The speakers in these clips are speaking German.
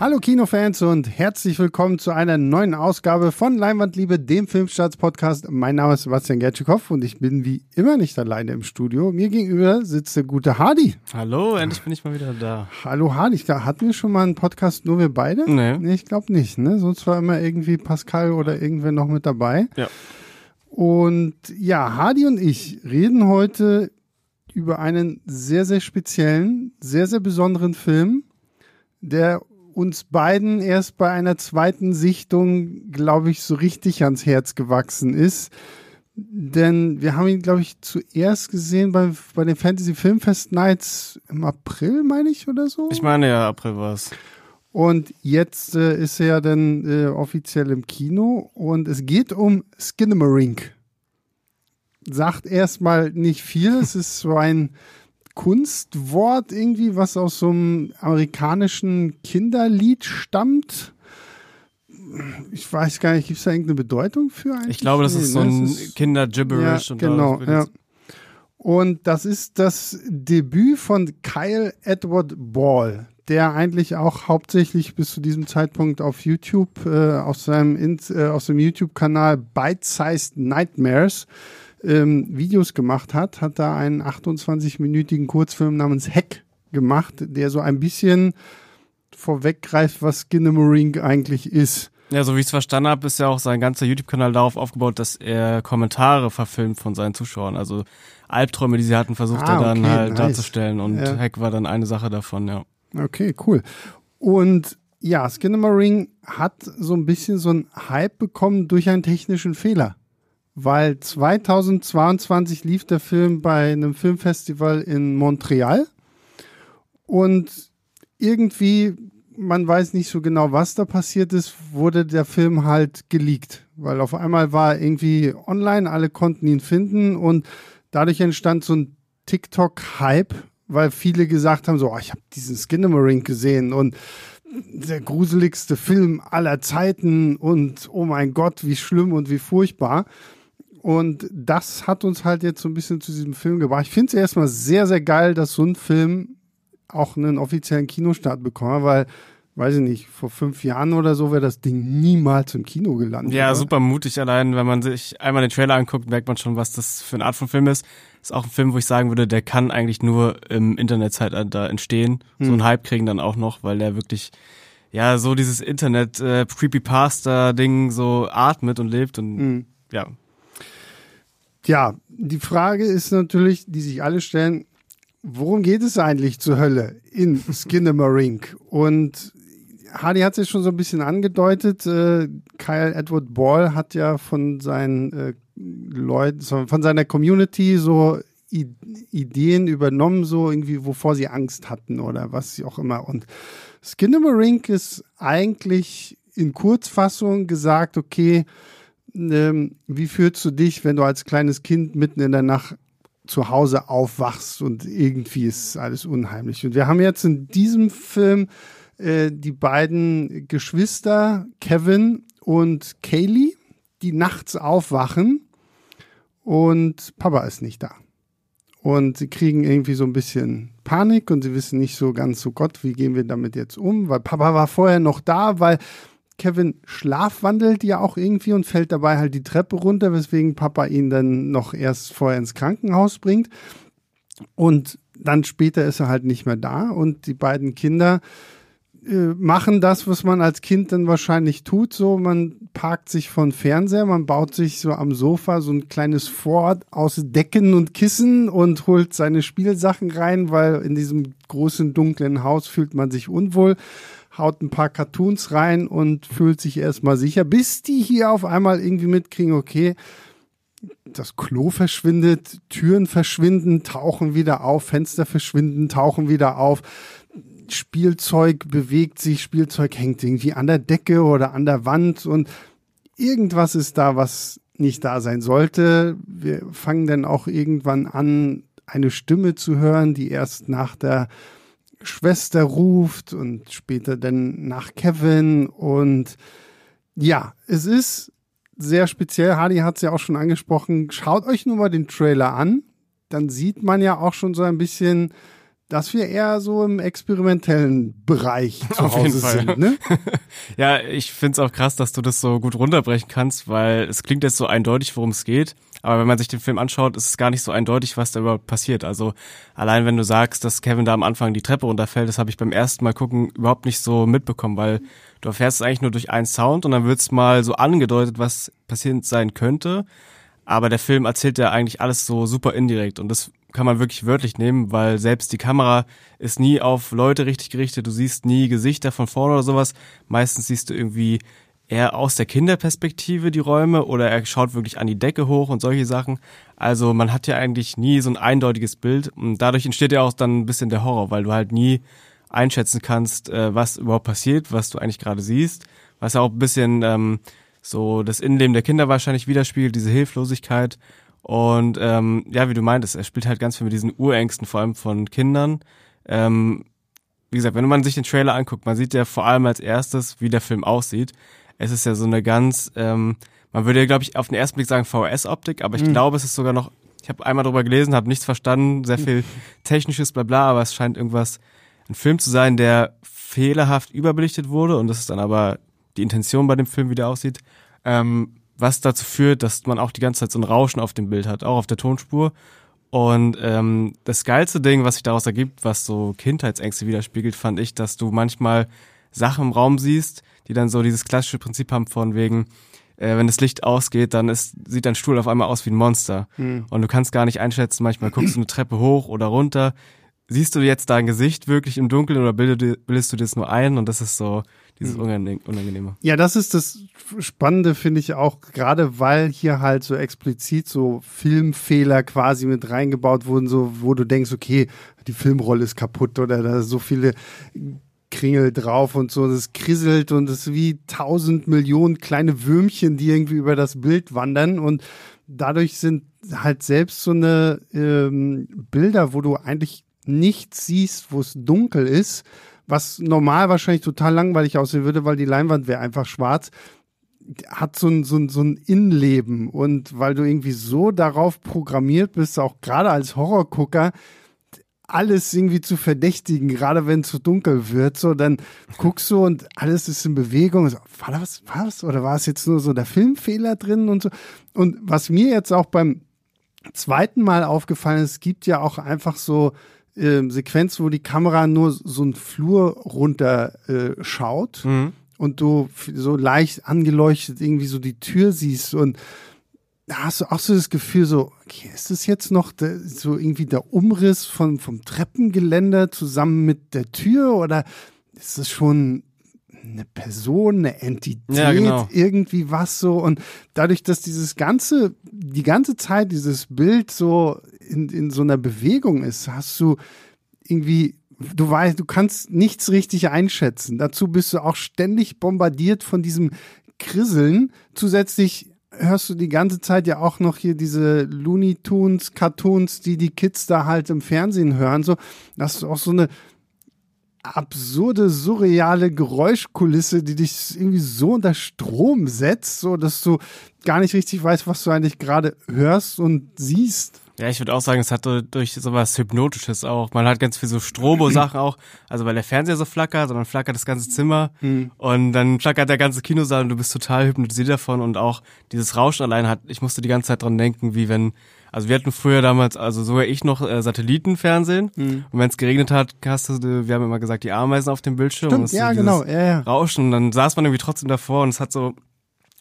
Hallo Kinofans und herzlich willkommen zu einer neuen Ausgabe von Leinwandliebe, dem Filmstarts-Podcast. Mein Name ist Sebastian Gertschikow und ich bin wie immer nicht alleine im Studio. Mir gegenüber sitzt der gute Hardy. Hallo, endlich bin ich mal wieder da. Hallo Hardy, hatten wir schon mal einen Podcast nur wir beide? Nee. nee ich glaube nicht, ne? Sonst war immer irgendwie Pascal oder irgendwer noch mit dabei. Ja. Und ja, Hardy und ich reden heute über einen sehr, sehr speziellen, sehr, sehr besonderen Film, der uns beiden erst bei einer zweiten Sichtung, glaube ich, so richtig ans Herz gewachsen ist. Denn wir haben ihn, glaube ich, zuerst gesehen bei, bei den Fantasy Filmfest Nights im April, meine ich, oder so. Ich meine, ja, April war es. Und jetzt äh, ist er ja dann äh, offiziell im Kino und es geht um Skinamarink. Sagt erstmal nicht viel, es ist so ein Kunstwort irgendwie, was aus so einem amerikanischen Kinderlied stammt. Ich weiß gar nicht, gibt es da irgendeine Bedeutung für eigentlich? Ich glaube, das ist so ein Kinder-Gibberish. Ja, genau, ja. Und das ist das Debüt von Kyle Edward Ball, der eigentlich auch hauptsächlich bis zu diesem Zeitpunkt auf YouTube, äh, auf seinem, äh, auf seinem YouTube-Kanal Bite-Sized Nightmares ähm, Videos gemacht hat, hat da einen 28-minütigen Kurzfilm namens Heck gemacht, der so ein bisschen vorweggreift, was Skinnamarink eigentlich ist. Ja, so wie ich es verstanden habe, ist ja auch sein ganzer YouTube-Kanal darauf aufgebaut, dass er Kommentare verfilmt von seinen Zuschauern. Also Albträume, die sie hatten, versucht ah, er dann okay, halt nice. darzustellen. Und ja. Hack war dann eine Sache davon, ja. Okay, cool. Und ja, Skinnamarink hat so ein bisschen so einen Hype bekommen durch einen technischen Fehler weil 2022 lief der Film bei einem Filmfestival in Montreal und irgendwie, man weiß nicht so genau, was da passiert ist, wurde der Film halt geleakt, weil auf einmal war irgendwie online, alle konnten ihn finden und dadurch entstand so ein TikTok-Hype, weil viele gesagt haben, so, oh, ich habe diesen Skinnamarink gesehen und der gruseligste Film aller Zeiten und oh mein Gott, wie schlimm und wie furchtbar. Und das hat uns halt jetzt so ein bisschen zu diesem Film gebracht. Ich finde es erstmal sehr, sehr geil, dass so ein Film auch einen offiziellen Kinostart bekommt, weil, weiß ich nicht, vor fünf Jahren oder so wäre das Ding niemals im Kino gelandet. Ja, oder? super mutig allein, wenn man sich einmal den Trailer anguckt, merkt man schon, was das für eine Art von Film ist. Ist auch ein Film, wo ich sagen würde, der kann eigentlich nur im Internetzeitalter entstehen. Hm. So ein Hype kriegen dann auch noch, weil der wirklich ja so dieses Internet äh, Creepypasta Ding so atmet und lebt und hm. ja, ja, die Frage ist natürlich, die sich alle stellen, worum geht es eigentlich zur Hölle in Skinnamarink? Und Hardy hat es ja schon so ein bisschen angedeutet. Äh, Kyle Edward Ball hat ja von seinen äh, Leuten, von seiner Community so I Ideen übernommen, so irgendwie, wovor sie Angst hatten oder was sie auch immer. Und Skinnamarink ist eigentlich in Kurzfassung gesagt, okay, ähm, wie fühlst du dich, wenn du als kleines Kind mitten in der Nacht zu Hause aufwachst und irgendwie ist alles unheimlich. Und wir haben jetzt in diesem Film äh, die beiden Geschwister, Kevin und Kaylee, die nachts aufwachen und Papa ist nicht da. Und sie kriegen irgendwie so ein bisschen Panik und sie wissen nicht so ganz so Gott, wie gehen wir damit jetzt um, weil Papa war vorher noch da, weil Kevin schlafwandelt ja auch irgendwie und fällt dabei halt die Treppe runter, weswegen Papa ihn dann noch erst vorher ins Krankenhaus bringt. Und dann später ist er halt nicht mehr da und die beiden Kinder äh, machen das, was man als Kind dann wahrscheinlich tut. So, man parkt sich von Fernseher, man baut sich so am Sofa so ein kleines Fort aus Decken und Kissen und holt seine Spielsachen rein, weil in diesem großen dunklen Haus fühlt man sich unwohl haut ein paar Cartoons rein und fühlt sich erstmal sicher, bis die hier auf einmal irgendwie mitkriegen, okay, das Klo verschwindet, Türen verschwinden, tauchen wieder auf, Fenster verschwinden, tauchen wieder auf. Spielzeug bewegt sich, Spielzeug hängt irgendwie an der Decke oder an der Wand und irgendwas ist da, was nicht da sein sollte. Wir fangen dann auch irgendwann an, eine Stimme zu hören, die erst nach der Schwester ruft und später dann nach Kevin. Und ja, es ist sehr speziell. Hardy hat es ja auch schon angesprochen. Schaut euch nur mal den Trailer an. Dann sieht man ja auch schon so ein bisschen dass wir eher so im experimentellen Bereich zu Auf Hause sind. Ne? ja, ich find's auch krass, dass du das so gut runterbrechen kannst, weil es klingt jetzt so eindeutig, worum es geht. Aber wenn man sich den Film anschaut, ist es gar nicht so eindeutig, was da überhaupt passiert. Also allein wenn du sagst, dass Kevin da am Anfang die Treppe runterfällt, das habe ich beim ersten Mal gucken überhaupt nicht so mitbekommen, weil du erfährst es eigentlich nur durch einen Sound und dann wird's mal so angedeutet, was passiert sein könnte. Aber der Film erzählt ja eigentlich alles so super indirekt und das kann man wirklich wörtlich nehmen, weil selbst die Kamera ist nie auf Leute richtig gerichtet. Du siehst nie Gesichter von vorne oder sowas. Meistens siehst du irgendwie eher aus der Kinderperspektive die Räume oder er schaut wirklich an die Decke hoch und solche Sachen. Also man hat ja eigentlich nie so ein eindeutiges Bild und dadurch entsteht ja auch dann ein bisschen der Horror, weil du halt nie einschätzen kannst, äh, was überhaupt passiert, was du eigentlich gerade siehst, was ja auch ein bisschen ähm, so das Innenleben der Kinder wahrscheinlich widerspiegelt, diese Hilflosigkeit. Und ähm, ja, wie du meintest, er spielt halt ganz viel mit diesen Urängsten, vor allem von Kindern. Ähm, wie gesagt, wenn man sich den Trailer anguckt, man sieht ja vor allem als erstes, wie der Film aussieht. Es ist ja so eine ganz, ähm, man würde ja, glaube ich, auf den ersten Blick sagen VHS-Optik, aber ich mhm. glaube, es ist sogar noch, ich habe einmal drüber gelesen, habe nichts verstanden, sehr viel technisches Blabla, aber es scheint irgendwas, ein Film zu sein, der fehlerhaft überbelichtet wurde und das ist dann aber die Intention bei dem Film, wie der aussieht, ähm, was dazu führt, dass man auch die ganze Zeit so ein Rauschen auf dem Bild hat, auch auf der Tonspur. Und ähm, das geilste Ding, was sich daraus ergibt, was so Kindheitsängste widerspiegelt, fand ich, dass du manchmal Sachen im Raum siehst, die dann so dieses klassische Prinzip haben von wegen, äh, wenn das Licht ausgeht, dann ist, sieht dein Stuhl auf einmal aus wie ein Monster. Mhm. Und du kannst gar nicht einschätzen, manchmal guckst du eine Treppe hoch oder runter. Siehst du jetzt dein Gesicht wirklich im Dunkeln oder bildest, bildest du dir das nur ein? Und das ist so dieses mhm. Unangenehme. Ja, das ist das Spannende, finde ich auch, gerade weil hier halt so explizit so Filmfehler quasi mit reingebaut wurden, so wo du denkst, okay, die Filmrolle ist kaputt oder da so viele Kringel drauf und so, das krisselt und es wie tausend Millionen kleine Würmchen, die irgendwie über das Bild wandern. Und dadurch sind halt selbst so eine ähm, Bilder, wo du eigentlich nichts siehst, wo es dunkel ist, was normal wahrscheinlich total langweilig aussehen würde, weil die Leinwand wäre einfach schwarz, hat so ein, so, ein, so ein Innenleben. Und weil du irgendwie so darauf programmiert bist, auch gerade als Horrorgucker, alles irgendwie zu verdächtigen, gerade wenn es zu so dunkel wird, so dann guckst du und alles ist in Bewegung. So, war das was? Oder war es jetzt nur so der Filmfehler drin und so? Und was mir jetzt auch beim zweiten Mal aufgefallen ist, es gibt ja auch einfach so äh, Sequenzen, wo die Kamera nur so einen Flur runter äh, schaut mhm. und du so leicht angeleuchtet irgendwie so die Tür siehst und da hast du auch so das Gefühl, so, okay, ist das jetzt noch der, so irgendwie der Umriss von, vom Treppengeländer zusammen mit der Tür oder ist das schon eine Person, eine Entität, ja, genau. irgendwie was so und dadurch, dass dieses ganze, die ganze Zeit dieses Bild so in, in so einer Bewegung ist, hast du irgendwie du weißt, du kannst nichts richtig einschätzen. Dazu bist du auch ständig bombardiert von diesem Krisseln. Zusätzlich hörst du die ganze Zeit ja auch noch hier diese Looney Tunes, Cartoons, die die Kids da halt im Fernsehen hören. So, das ist auch so eine absurde, surreale Geräuschkulisse, die dich irgendwie so unter Strom setzt, so dass du gar nicht richtig weißt, was du eigentlich gerade hörst und siehst. Ja, ich würde auch sagen, es hat durch sowas Hypnotisches auch. Man hat ganz viel so Strobo-Sachen auch. Also weil der Fernseher so flackert, sondern flackert das ganze Zimmer mhm. und dann flackert der ganze Kinosaal und du bist total hypnotisiert davon und auch dieses Rauschen allein hat, ich musste die ganze Zeit dran denken, wie wenn, also wir hatten früher damals, also sogar ich noch äh, Satellitenfernsehen mhm. und wenn es geregnet hat, hast du, wir haben immer gesagt, die Ameisen auf dem Bildschirm. Stimmt, ja, so genau, ja, ja. Rauschen und dann saß man irgendwie trotzdem davor und es hat so,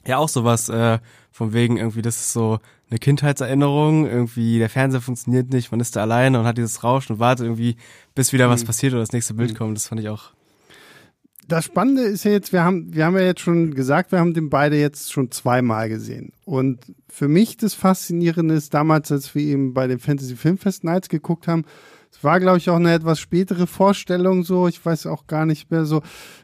ja auch sowas, äh, von wegen irgendwie, das ist so eine Kindheitserinnerung, irgendwie der Fernseher funktioniert nicht, man ist da alleine und hat dieses Rauschen und wartet irgendwie, bis wieder was mhm. passiert oder das nächste Bild mhm. kommt. Das fand ich auch. Das Spannende ist ja jetzt, wir haben, wir haben ja jetzt schon gesagt, wir haben den beide jetzt schon zweimal gesehen. Und für mich das Faszinierende ist damals, als wir eben bei den Fantasy Filmfest Nights geguckt haben, es war, glaube ich, auch eine etwas spätere Vorstellung so. Ich weiß auch gar nicht mehr so,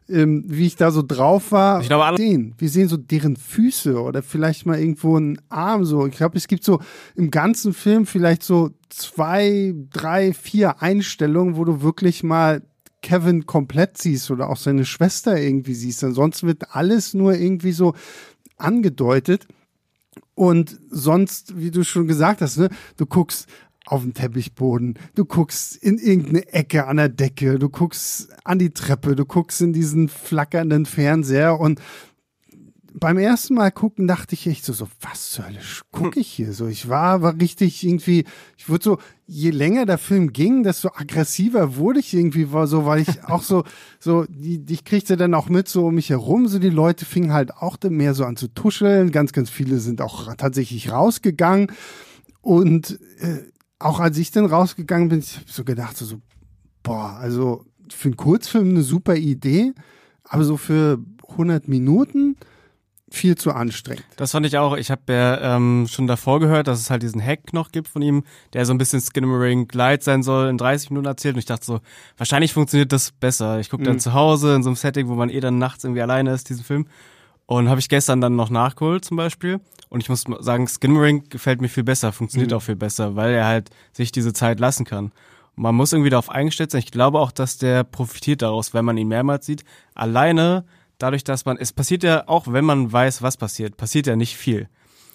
ähm, wie ich da so drauf war. Ich glaube, alle sehen. Wir sehen so deren Füße oder vielleicht mal irgendwo einen Arm so. Ich glaube, es gibt so im ganzen Film vielleicht so zwei, drei, vier Einstellungen, wo du wirklich mal Kevin komplett siehst oder auch seine Schwester irgendwie siehst. Ansonsten wird alles nur irgendwie so angedeutet. Und sonst, wie du schon gesagt hast, ne, du guckst auf dem Teppichboden, du guckst in irgendeine Ecke an der Decke, du guckst an die Treppe, du guckst in diesen flackernden Fernseher. Und beim ersten Mal gucken dachte ich echt so, so was zur Hölle gucke ich hier so? Ich war, war richtig irgendwie, ich wurde so, je länger der Film ging, desto aggressiver wurde ich irgendwie, war so, weil ich auch so, so, die, ich kriegte dann auch mit so um mich herum, so die Leute fingen halt auch mehr so an zu tuscheln, ganz, ganz viele sind auch tatsächlich rausgegangen. Und äh, auch als ich dann rausgegangen bin, ich habe so gedacht, so, boah, also für einen Kurzfilm eine super Idee, aber so für 100 Minuten viel zu anstrengend. Das fand ich auch. Ich habe ja ähm, schon davor gehört, dass es halt diesen Hack noch gibt von ihm, der so ein bisschen Skinamarink Light sein soll, in 30 Minuten erzählt. Und ich dachte so, wahrscheinlich funktioniert das besser. Ich gucke dann mhm. zu Hause in so einem Setting, wo man eh dann nachts irgendwie alleine ist, diesen Film. Und habe ich gestern dann noch nachgeholt zum Beispiel. Und ich muss sagen, Skinamarink gefällt mir viel besser, funktioniert mhm. auch viel besser, weil er halt sich diese Zeit lassen kann. Man muss irgendwie darauf eingestellt sein. Ich glaube auch, dass der profitiert daraus, wenn man ihn mehrmals sieht. Alleine dadurch, dass man, es passiert ja auch, wenn man weiß, was passiert, passiert ja nicht viel.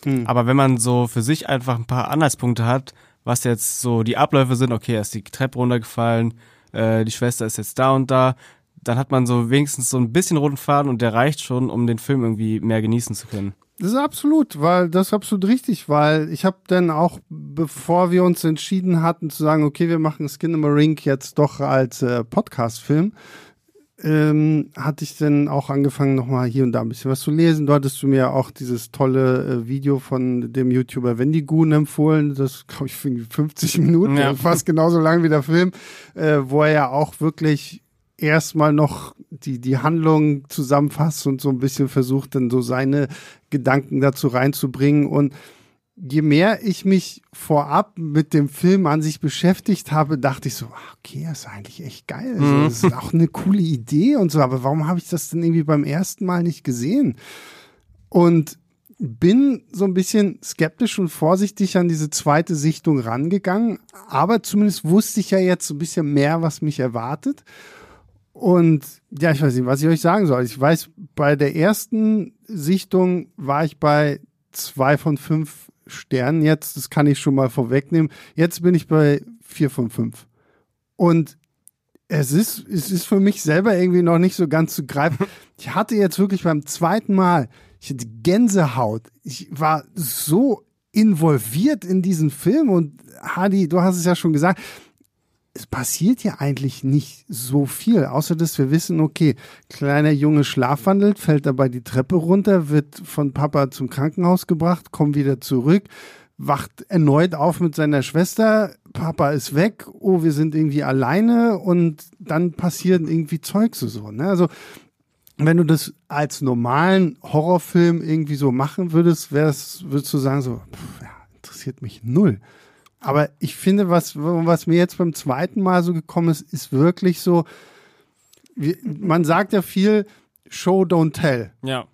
Hm. Aber wenn man so für sich einfach ein paar Anhaltspunkte hat, was jetzt so die Abläufe sind, okay, er ist die Treppe runtergefallen, äh, die Schwester ist jetzt da und da, dann hat man so wenigstens so ein bisschen roten Faden und der reicht schon, um den Film irgendwie mehr genießen zu können. Das ist absolut, weil das ist absolut richtig, weil ich habe dann auch, bevor wir uns entschieden hatten zu sagen, okay, wir machen Skin in the Ring jetzt doch als äh, Podcast-Film, ähm, hatte ich dann auch angefangen, nochmal hier und da ein bisschen was zu lesen. Du hattest du mir auch dieses tolle äh, Video von dem YouTuber Wendigoon empfohlen. Das, glaube ich, für 50 Minuten, ja. fast genauso lang wie der Film, äh, wo er ja auch wirklich erstmal noch die, die Handlung zusammenfasst und so ein bisschen versucht, dann so seine Gedanken dazu reinzubringen. Und je mehr ich mich vorab mit dem Film an sich beschäftigt habe, dachte ich so, ah, okay, das ist eigentlich echt geil. Also, mhm. das ist auch eine coole Idee und so, aber warum habe ich das denn irgendwie beim ersten Mal nicht gesehen? Und bin so ein bisschen skeptisch und vorsichtig an diese zweite Sichtung rangegangen, aber zumindest wusste ich ja jetzt so ein bisschen mehr, was mich erwartet. Und ja, ich weiß nicht, was ich euch sagen soll. Ich weiß, bei der ersten Sichtung war ich bei zwei von fünf Sternen jetzt, das kann ich schon mal vorwegnehmen. Jetzt bin ich bei vier von fünf. Und es ist, es ist für mich selber irgendwie noch nicht so ganz zu greifen. Ich hatte jetzt wirklich beim zweiten Mal, ich hatte Gänsehaut. Ich war so involviert in diesen Film und Hadi, du hast es ja schon gesagt, es passiert ja eigentlich nicht so viel, außer dass wir wissen, okay, kleiner Junge schlafwandelt, fällt dabei die Treppe runter, wird von Papa zum Krankenhaus gebracht, kommt wieder zurück, wacht erneut auf mit seiner Schwester, Papa ist weg, oh, wir sind irgendwie alleine und dann passiert irgendwie Zeugs so, ne? Also, wenn du das als normalen Horrorfilm irgendwie so machen würdest, wär's, würdest du sagen so, pff, ja, interessiert mich null. Aber ich finde, was, was mir jetzt beim zweiten Mal so gekommen ist, ist wirklich so, wie, man sagt ja viel Show, don't tell. Ja.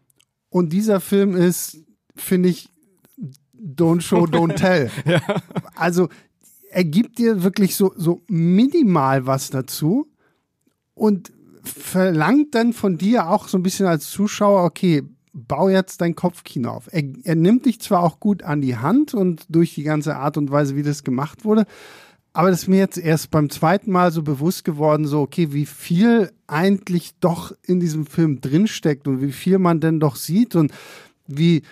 Und dieser Film ist, finde ich, don't show, don't tell. ja. Also, er gibt dir wirklich so, so minimal was dazu und verlangt dann von dir auch so ein bisschen als Zuschauer, okay, bau jetzt dein Kopfkino auf. Er, er nimmt dich zwar auch gut an die Hand und durch die ganze Art und Weise, wie das gemacht wurde, aber das ist mir jetzt erst beim zweiten Mal so bewusst geworden, so, okay, wie viel eigentlich doch in diesem Film drinsteckt und wie viel man denn doch sieht und wie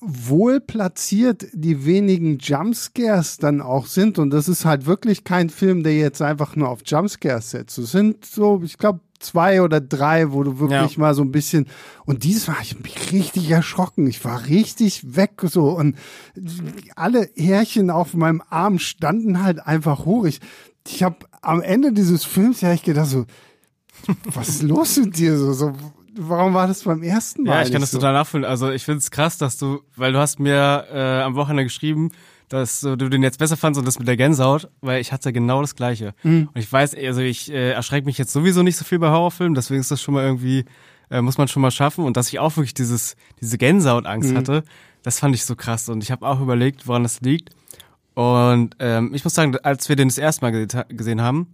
wohl platziert die wenigen Jumpscares dann auch sind. Und das ist halt wirklich kein Film, der jetzt einfach nur auf Jumpscares setzt. Es sind so, ich glaube, zwei oder drei, wo du wirklich ja. mal so ein bisschen und dieses Mal ich mich richtig erschrocken. Ich war richtig weg so und alle Härchen auf meinem Arm standen halt einfach hoch. Ich, ich habe am Ende dieses Films ja ich gedacht so, was ist los mit dir so, so warum war das beim ersten Mal? Ja, ich kann das so? total nachfühlen. Also ich finde es krass, dass du, weil du hast mir äh, am Wochenende geschrieben, dass du den jetzt besser fandst und das mit der Gänsehaut, weil ich hatte genau das Gleiche. Mhm. Und ich weiß, also ich äh, erschrecke mich jetzt sowieso nicht so viel bei Horrorfilmen, deswegen ist das schon mal irgendwie, äh, muss man schon mal schaffen. Und dass ich auch wirklich dieses, diese Gänsehautangst mhm. hatte, das fand ich so krass. Und ich habe auch überlegt, woran das liegt. Und ähm, ich muss sagen, als wir den das erste Mal gesehen haben,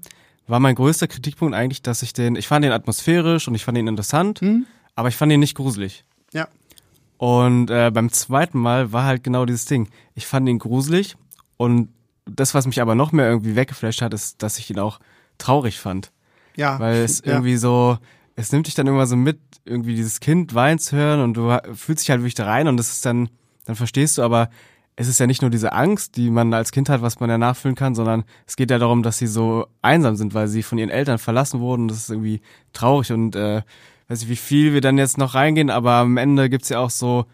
war mein größter Kritikpunkt eigentlich, dass ich den, ich fand den atmosphärisch und ich fand ihn interessant, mhm. aber ich fand ihn nicht gruselig. Ja. Und äh, beim zweiten Mal war halt genau dieses Ding. Ich fand ihn gruselig und das, was mich aber noch mehr irgendwie weggeflasht hat, ist, dass ich ihn auch traurig fand. Ja. Weil es ja. irgendwie so, es nimmt dich dann immer so mit, irgendwie dieses Kind weinen zu hören und du fühlst dich halt wirklich da rein und das ist dann, dann verstehst du aber, es ist ja nicht nur diese Angst, die man als Kind hat, was man ja nachfühlen kann, sondern es geht ja darum, dass sie so einsam sind, weil sie von ihren Eltern verlassen wurden. Das ist irgendwie traurig und äh, weiß ich, wie viel wir dann jetzt noch reingehen, aber am Ende gibt's ja auch so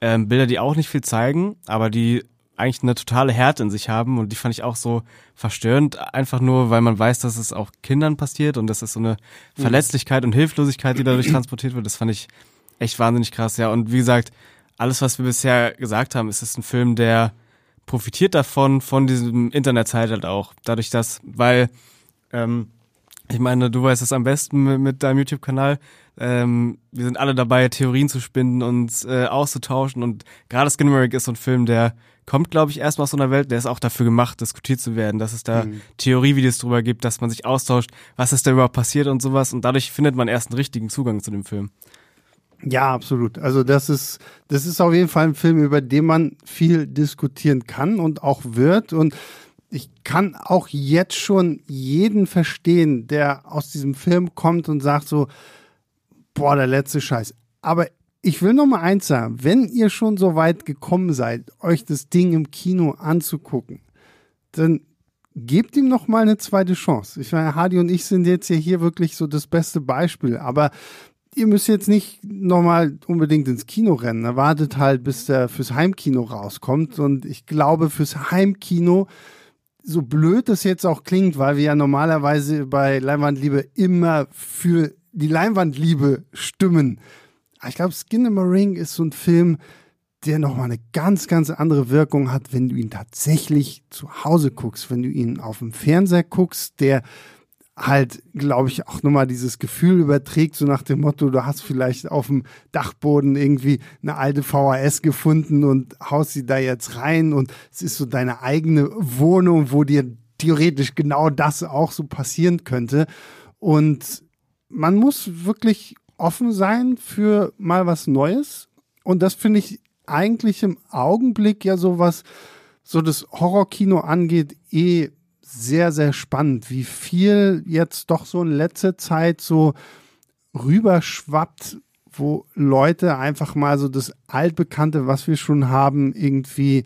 ähm, Bilder, die auch nicht viel zeigen, aber die eigentlich eine totale Härte in sich haben und die fand ich auch so verstörend, einfach nur, weil man weiß, dass es auch Kindern passiert und das ist so eine Verletzlichkeit und Hilflosigkeit, die dadurch transportiert wird. Das fand ich echt wahnsinnig krass, ja. Und wie gesagt, alles, was wir bisher gesagt haben, ist es ein Film, der profitiert davon, von diesem Internetzeitalter auch. Dadurch, dass, weil, ähm, ich meine, du weißt es am besten mit, mit deinem YouTube-Kanal. Ähm, wir sind alle dabei, Theorien zu spinnen und äh, auszutauschen. Und gerade Skinnamarink ist so ein Film, der kommt, glaube ich, erstmal aus so einer Welt, der ist auch dafür gemacht, diskutiert zu werden, dass es da mhm. Theorievideos drüber gibt, dass man sich austauscht, was ist da überhaupt passiert und sowas. Und dadurch findet man erst einen richtigen Zugang zu dem Film. Ja, absolut. Also das ist, das ist auf jeden Fall ein Film, über den man viel diskutieren kann und auch wird. Und ich kann auch jetzt schon jeden verstehen, der aus diesem Film kommt und sagt so, boah, der letzte Scheiß. Aber ich will noch mal eins sagen, wenn ihr schon so weit gekommen seid, euch das Ding im Kino anzugucken, dann gebt ihm noch mal eine zweite Chance. Ich meine, Hardy und ich sind jetzt ja hier wirklich so das beste Beispiel, aber ihr müsst jetzt nicht nochmal unbedingt ins Kino rennen. Erwartet halt, bis der fürs Heimkino rauskommt. Und ich glaube, fürs Heimkino, so blöd das jetzt auch klingt, weil wir ja normalerweise bei Leinwandliebe immer für die Leinwandliebe stimmen. Ich glaube, Skin in the Ring ist so ein Film, der nochmal eine ganz, ganz andere Wirkung hat, wenn du ihn tatsächlich zu Hause guckst, wenn du ihn auf dem Fernseher guckst, der halt, glaube ich, auch nochmal dieses Gefühl überträgt, so nach dem Motto, du hast vielleicht auf dem Dachboden irgendwie eine alte VHS gefunden und haust sie da jetzt rein und es ist so deine eigene Wohnung, wo dir theoretisch genau das auch so passieren könnte. Und man muss wirklich offen sein für mal was Neues. Und das finde ich eigentlich im Augenblick ja so was, so das Horrorkino angeht, eh sehr, sehr spannend, wie viel jetzt doch so in letzter Zeit so rüberschwappt, wo Leute einfach mal so das Altbekannte, was wir schon haben, irgendwie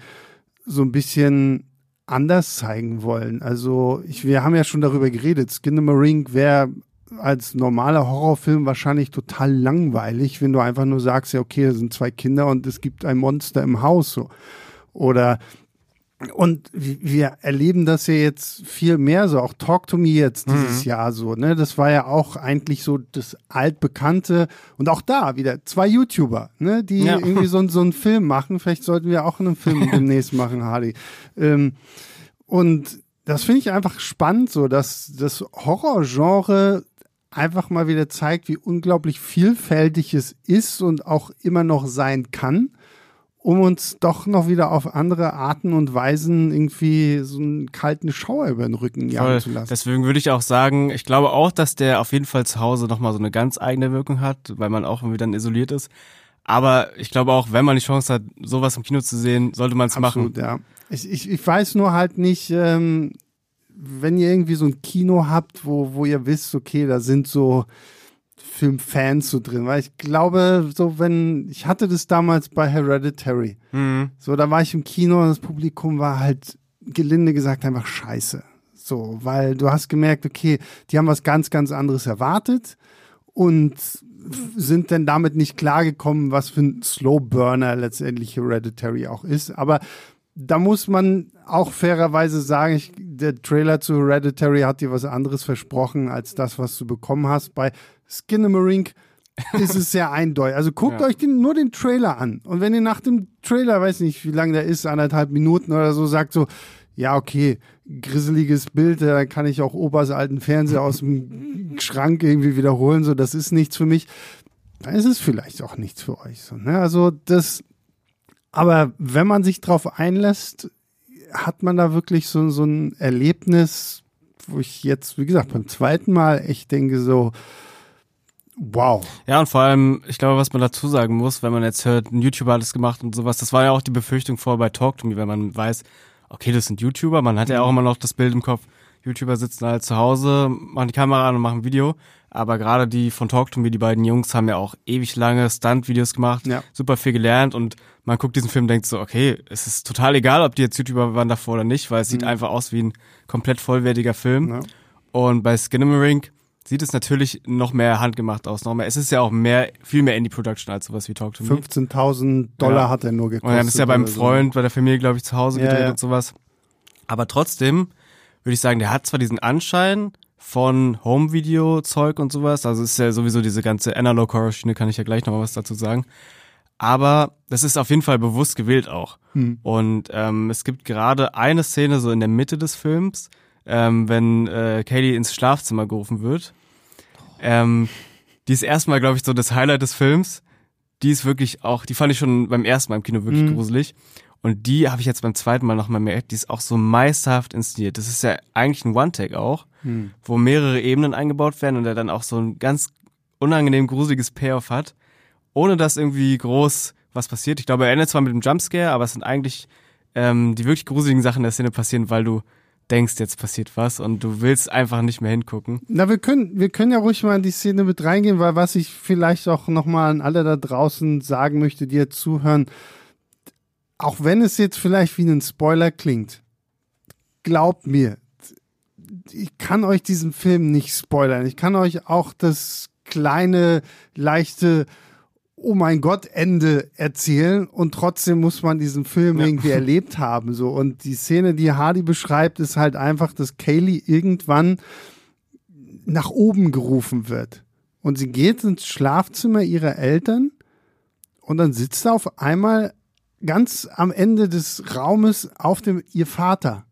so ein bisschen anders zeigen wollen. Also ich, wir haben ja schon darüber geredet. Skin the Marine wäre als normaler Horrorfilm wahrscheinlich total langweilig, wenn du einfach nur sagst, ja, okay, da sind zwei Kinder und es gibt ein Monster im Haus so. Oder und wir erleben das ja jetzt viel mehr so, auch Talk to Me jetzt dieses mhm. Jahr so, ne? Das war ja auch eigentlich so das altbekannte und auch da wieder zwei YouTuber, ne? Die ja. irgendwie so, so einen Film machen. Vielleicht sollten wir auch einen Film demnächst machen, Hardy. Ähm, und das finde ich einfach spannend, so dass das Horrorgenre einfach mal wieder zeigt, wie unglaublich vielfältig es ist und auch immer noch sein kann um uns doch noch wieder auf andere Arten und Weisen irgendwie so einen kalten Schauer über den Rücken jagen zu lassen. Deswegen würde ich auch sagen, ich glaube auch, dass der auf jeden Fall zu Hause nochmal so eine ganz eigene Wirkung hat, weil man auch irgendwie dann isoliert ist. Aber ich glaube auch, wenn man die Chance hat, sowas im Kino zu sehen, sollte man es machen. ja. Ich, ich, ich weiß nur halt nicht, ähm, wenn ihr irgendwie so ein Kino habt, wo, wo ihr wisst, okay, da sind so Filmfans so drin, weil ich glaube, so wenn, ich hatte das damals bei Hereditary. Mhm. So, da war ich im Kino und das Publikum war halt gelinde gesagt einfach scheiße. So, weil du hast gemerkt, okay, die haben was ganz, ganz anderes erwartet und sind dann damit nicht klargekommen, was für ein Slow Burner letztendlich Hereditary auch ist. Aber da muss man auch fairerweise sagen, ich, der Trailer zu Hereditary hat dir was anderes versprochen als das, was du bekommen hast. Bei Skinnamarink ist es sehr eindeutig. Also guckt ja. euch den, nur den Trailer an. Und wenn ihr nach dem Trailer, weiß nicht, wie lang der ist, anderthalb Minuten oder so, sagt so, ja, okay, grisseliges Bild, da kann ich auch Opas alten Fernseher aus dem Schrank irgendwie wiederholen, so, das ist nichts für mich. Dann ist es vielleicht auch nichts für euch. So, ne? Also das, aber wenn man sich drauf einlässt, hat man da wirklich so, so ein Erlebnis, wo ich jetzt, wie gesagt, beim zweiten Mal echt denke so, Wow. Ja, und vor allem, ich glaube, was man dazu sagen muss, wenn man jetzt hört, ein YouTuber hat es gemacht und sowas, das war ja auch die Befürchtung vorher bei Talk to Me, wenn man weiß, okay, das sind YouTuber, man hat ja auch immer noch das Bild im Kopf, YouTuber sitzen halt zu Hause, machen die Kamera an und machen ein Video. Aber gerade die von Talk to Me, die beiden Jungs, haben ja auch ewig lange Stunt-Videos gemacht, Ja. super viel gelernt und man guckt diesen Film und denkt so, okay, es ist total egal, ob die jetzt YouTuber waren davor oder nicht, weil es sieht einfach aus wie ein komplett vollwertiger Film. Ja. Und bei Skinamarink sieht es natürlich noch mehr handgemacht aus, noch mehr. Es ist ja auch mehr, viel mehr Indie-Production als sowas wie Talk to Me. 15.000 Dollar Ja. hat er nur gekostet. Und dann ist ja beim oder so. Freund, bei der Familie, glaube ich, zu Hause gedreht und sowas. Aber trotzdem würde ich sagen, der hat zwar diesen Anschein von Home-Video-Zeug und sowas, also es ist ja sowieso diese ganze Analog-Horror-Schiene, kann ich ja gleich noch mal was dazu sagen. Aber das ist auf jeden Fall bewusst gewählt auch. Hm. Und ähm, es gibt gerade eine Szene so in der Mitte des Films, ähm, wenn äh, Katie ins Schlafzimmer gerufen wird. Ähm, die ist erstmal, glaube ich, so das Highlight des Films. Die ist wirklich auch, die fand ich schon beim ersten Mal im Kino wirklich Mhm. gruselig. Und die habe ich jetzt beim zweiten Mal nochmal merkt, die ist auch so meisterhaft inszeniert. Das ist ja eigentlich ein One-Take auch, Hm. wo mehrere Ebenen eingebaut werden und der dann auch so ein ganz unangenehm gruseliges Payoff hat, ohne dass irgendwie groß was passiert. Ich glaube, er endet zwar mit dem Jumpscare, aber es sind eigentlich ähm, die wirklich gruseligen Sachen in der Szene passieren, weil du denkst, jetzt passiert was und du willst einfach nicht mehr hingucken. Na, wir können, wir können ja ruhig mal in die Szene mit reingehen, weil was ich vielleicht auch nochmal an alle da draußen sagen möchte, die jetzt zuhören, auch wenn es jetzt vielleicht wie ein Spoiler klingt, glaubt mir, ich kann euch diesen Film nicht spoilern. Ich kann euch auch das kleine, leichte Oh mein Gott Ende erzählen und trotzdem muss man diesen Film Ja. irgendwie erlebt haben so und die Szene, die Hardy beschreibt, ist halt einfach, dass Kaylee irgendwann nach oben gerufen wird und sie geht ins Schlafzimmer ihrer Eltern und dann sitzt da auf einmal ganz am Ende des Raumes auf dem ihr Vater.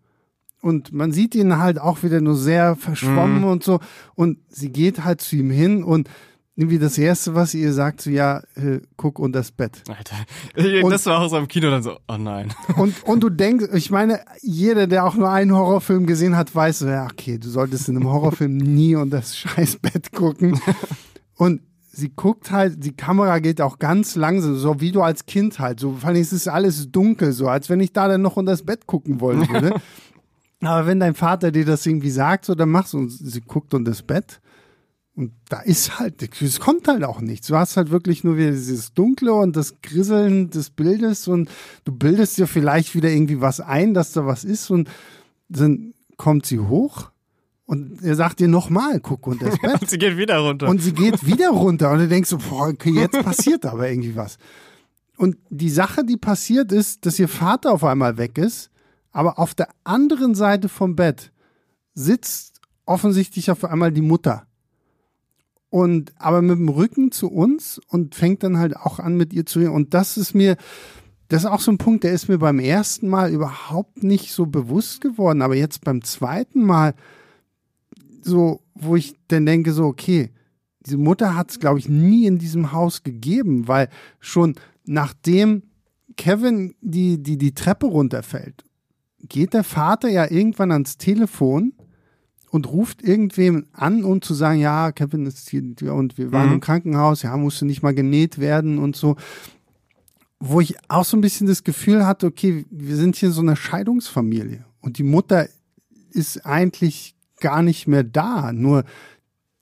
Und man sieht ihn halt auch wieder nur sehr verschwommen Mhm. und so. Und sie geht halt zu ihm hin und irgendwie das Erste, was sie ihr sagt, so ja, äh, guck unter das Bett. Alter, Und- das war auch so im Kino dann so, oh nein. Und, und du denkst, ich meine, jeder, der auch nur einen Horrorfilm gesehen hat, weiß, so, ja, okay, du solltest in einem Horrorfilm nie unter das scheiß Bett gucken. Und sie guckt halt, die Kamera geht auch ganz langsam, so wie du als Kind halt. So, vor allem es ist alles dunkel, so als wenn ich da dann noch unter das Bett gucken wollen würde. Aber wenn dein Vater dir das irgendwie sagt, so, dann machst du, und sie guckt unter das Bett. Und da ist halt, es kommt halt auch nichts. Du hast halt wirklich nur wieder dieses Dunkle und das Grisseln des Bildes und du bildest dir vielleicht wieder irgendwie was ein, dass da was ist und dann kommt sie hoch und er sagt dir nochmal, guck unter das Bett. Und sie geht wieder runter. Und sie geht wieder runter und du denkst so, boah, okay, jetzt passiert aber irgendwie was. Und die Sache, die passiert ist, dass ihr Vater auf einmal weg ist, aber auf der anderen Seite vom Bett sitzt offensichtlich auf einmal die Mutter. Und aber mit dem Rücken zu uns und fängt dann halt auch an mit ihr zu reden. Und das ist mir, das ist auch so ein Punkt, der ist mir beim ersten Mal überhaupt nicht so bewusst geworden. Aber jetzt beim zweiten Mal, so, wo ich dann denke, so, okay, diese Mutter hat es, glaube ich, nie in diesem Haus gegeben, weil schon nachdem Kevin die, die, die Treppe runterfällt, geht der Vater ja irgendwann ans Telefon und ruft irgendwem an, um zu sagen, ja, Kevin ist hier und wir waren Mhm. im Krankenhaus, ja, musste nicht mal genäht werden und so. Wo ich auch so ein bisschen das Gefühl hatte, okay, wir sind hier so eine Scheidungsfamilie und die Mutter ist eigentlich gar nicht mehr da. Nur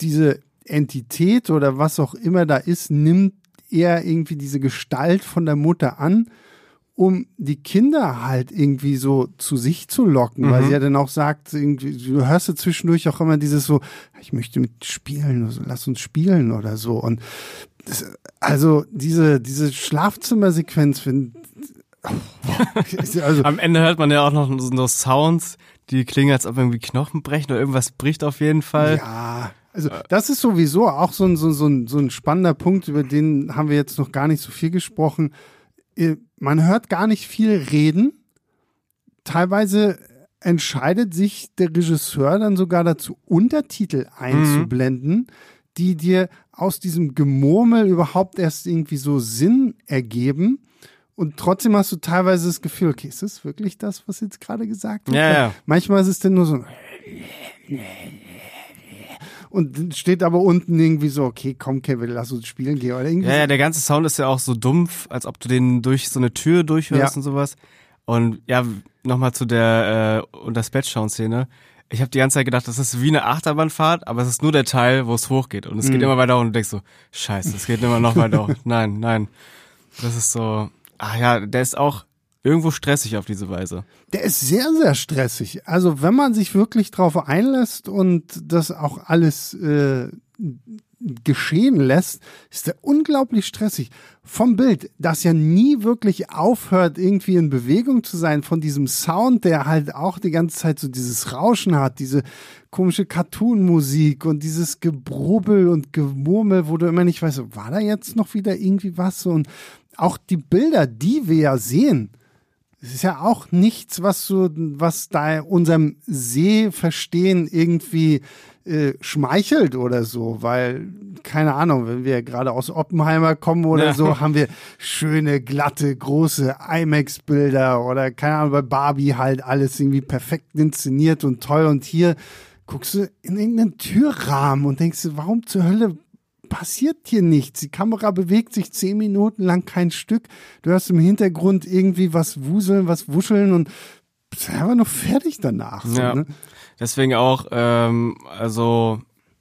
diese Entität oder was auch immer da ist, nimmt eher irgendwie diese Gestalt von der Mutter an, um die Kinder halt irgendwie so zu sich zu locken, weil Mhm. sie ja dann auch sagt, irgendwie, du hörst ja zwischendurch auch immer dieses so, ich möchte mit spielen, also lass uns spielen oder so. Und das, also diese, diese Schlafzimmersequenz, find, also Am Ende hört man ja auch noch so so Sounds, die klingen, als ob irgendwie Knochen brechen oder irgendwas bricht auf jeden Fall. Ja, also das ist sowieso auch so ein, so, so, ein, so ein spannender Punkt, über den haben wir jetzt noch gar nicht so viel gesprochen. Man hört gar nicht viel reden. Teilweise entscheidet sich der Regisseur dann sogar dazu, Untertitel einzublenden, die dir aus diesem Gemurmel überhaupt erst irgendwie so Sinn ergeben. Und trotzdem hast du teilweise das Gefühl, okay, ist das wirklich das, was jetzt gerade gesagt wird? Ja, ja. Manchmal ist es dann nur so. Und steht aber unten irgendwie so, okay, komm, Kevin, lass uns spielen gehen. Oder irgendwie Ja, ja, so. der ganze Sound ist ja auch so dumpf, als ob du den durch so eine Tür durchhörst Ja. und sowas. Und ja, nochmal zu der äh, unter Bett schauen Szene. Ich habe die ganze Zeit gedacht, das ist wie eine Achterbahnfahrt, aber es ist nur der Teil, wo es hochgeht. Und es geht Mhm. immer weiter hoch und du denkst so, scheiße, es geht immer noch weiter hoch. Nein, nein. Das ist so, ach ja, der ist auch irgendwo stressig auf diese Weise. Der ist sehr, sehr stressig. Also wenn man sich wirklich drauf einlässt und das auch alles äh, geschehen lässt, ist der unglaublich stressig. Vom Bild, das ja nie wirklich aufhört, irgendwie in Bewegung zu sein, von diesem Sound, der halt auch die ganze Zeit so dieses Rauschen hat, diese komische Cartoon-Musik und dieses Gebrubbel und Gemurmel, wo du immer nicht weißt, war da jetzt noch wieder irgendwie was? Und auch die Bilder, die wir ja sehen, es ist ja auch nichts, was so, was da unserem Sehverstehen irgendwie äh, schmeichelt oder so, weil, keine Ahnung, wenn wir gerade aus Oppenheimer kommen oder Ja. so, haben wir schöne, glatte, große IMAX-Bilder oder keine Ahnung, bei Barbie halt alles irgendwie perfekt inszeniert und toll und hier guckst du in irgendeinen Türrahmen und denkst du, warum zur Hölle passiert hier nichts. Die Kamera bewegt sich zehn Minuten lang kein Stück. Du hörst im Hintergrund irgendwie was wuseln, was wuscheln und bist einfach noch fertig danach. So, Ja. ne? Deswegen auch, ähm, also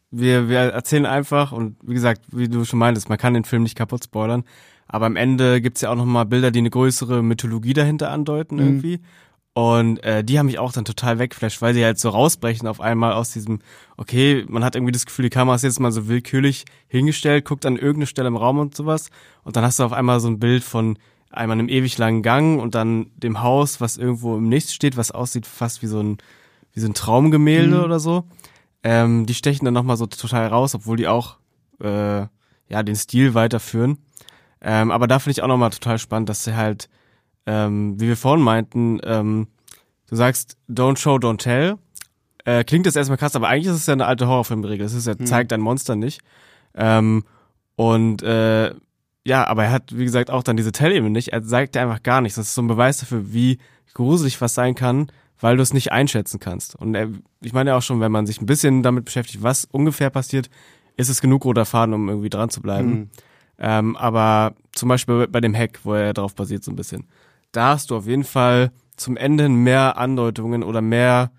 wir, wir erzählen einfach und wie gesagt, wie du schon meintest, man kann den Film nicht kaputt spoilern, aber am Ende gibt's ja auch nochmal Bilder, die eine größere Mythologie dahinter andeuten Mhm. irgendwie. Und äh, die haben mich auch dann total weggeflasht, weil sie halt so rausbrechen auf einmal aus diesem, okay, man hat irgendwie das Gefühl, die Kamera ist jetzt mal so willkürlich hingestellt, guckt an irgendeine Stelle im Raum und sowas. Und dann hast du auf einmal so ein Bild von einmal einem ewig langen Gang und dann dem Haus, was irgendwo im Nichts steht, was aussieht fast wie so ein, wie so ein Traumgemälde Mhm. oder so. Ähm, die stechen dann nochmal so total raus, obwohl die auch äh, ja den Stil weiterführen. Ähm, aber da finde ich auch nochmal total spannend, dass sie halt ähm, wie wir vorhin meinten, ähm, du sagst don't show, don't tell. Äh, klingt das erstmal krass, aber eigentlich ist es ja eine alte Horrorfilmregel. Es ist ja, zeigt ein Monster nicht. Ähm, und äh, ja, aber er hat, wie gesagt, auch dann diese Tell-Ebene nicht. Er zeigt dir einfach gar nichts. Das ist so ein Beweis dafür, wie gruselig was sein kann, weil du es nicht einschätzen kannst. Und er, ich meine ja auch schon, wenn man sich ein bisschen damit beschäftigt, was ungefähr passiert, ist es genug roter Faden, um irgendwie dran zu bleiben. Mhm. Ähm, aber zum Beispiel bei dem Hack, wo er drauf basiert so ein bisschen, da hast du auf jeden Fall zum Ende mehr Andeutungen oder mehr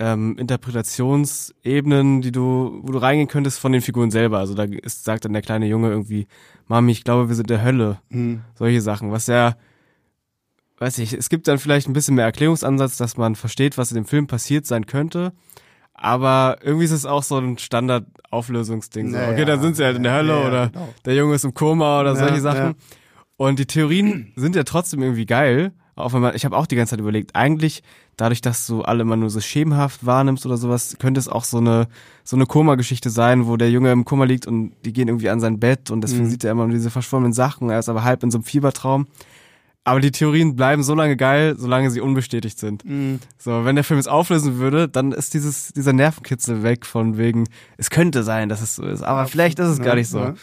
ähm, Interpretationsebenen, die du, wo du reingehen könntest von den Figuren selber. Also da ist, sagt dann der kleine Junge irgendwie, Mami, ich glaube, wir sind der Hölle. Mhm. Solche Sachen, was ja, weiß ich, es gibt dann vielleicht ein bisschen mehr Erklärungsansatz, dass man versteht, was in dem Film passiert sein könnte. Aber irgendwie ist es auch so ein Standard-Auflösungsding. So. Naja, okay, dann sind sie halt in der Hölle ja, ja, oder genau. der Junge ist im Koma oder Ja, solche Sachen. Ja. Und die Theorien sind ja trotzdem irgendwie geil. Auch wenn man, ich habe auch die ganze Zeit überlegt, eigentlich, dadurch, dass du alle immer nur so schemenhaft wahrnimmst oder sowas, könnte es auch so eine, so eine Koma-Geschichte sein, wo der Junge im Koma liegt und die gehen irgendwie an sein Bett und deswegen Mhm. sieht er immer nur diese verschwommenen Sachen. Er ist aber halb in so einem Fiebertraum. Aber die Theorien bleiben so lange geil, solange sie unbestätigt sind. Mhm. So, wenn der Film es auflösen würde, dann ist dieses, dieser Nervenkitzel weg von wegen, es könnte sein, dass es so ist, aber vielleicht ist es gar nicht so. Ja.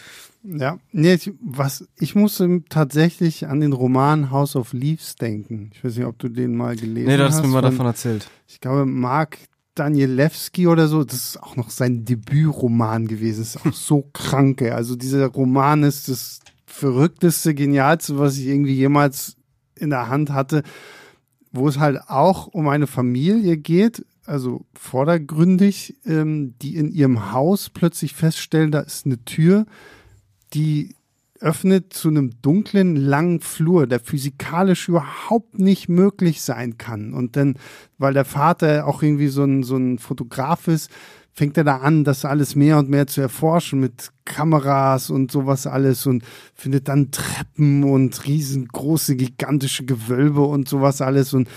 Ja, nee, ich, was, ich musste tatsächlich an den Roman House of Leaves denken. Ich weiß nicht, ob du den mal gelesen Nee, du hast. hast mir mal von- davon erzählt. Ich glaube, Mark Danielewski oder so, das ist auch noch sein Debütroman gewesen. Das ist auch so kranke. Also dieser Roman ist das verrückteste, genialste, was ich irgendwie jemals in der Hand hatte, wo es halt auch um eine Familie geht, also vordergründig, ähm, die in ihrem Haus plötzlich feststellen, da ist eine Tür, die öffnet zu einem dunklen, langen Flur, der physikalisch überhaupt nicht möglich sein kann. Und dann, weil der Vater auch irgendwie so ein, so ein Fotograf ist, fängt er da an, das alles mehr und mehr zu erforschen mit Kameras und sowas alles und findet dann Treppen und riesengroße, gigantische Gewölbe und sowas alles und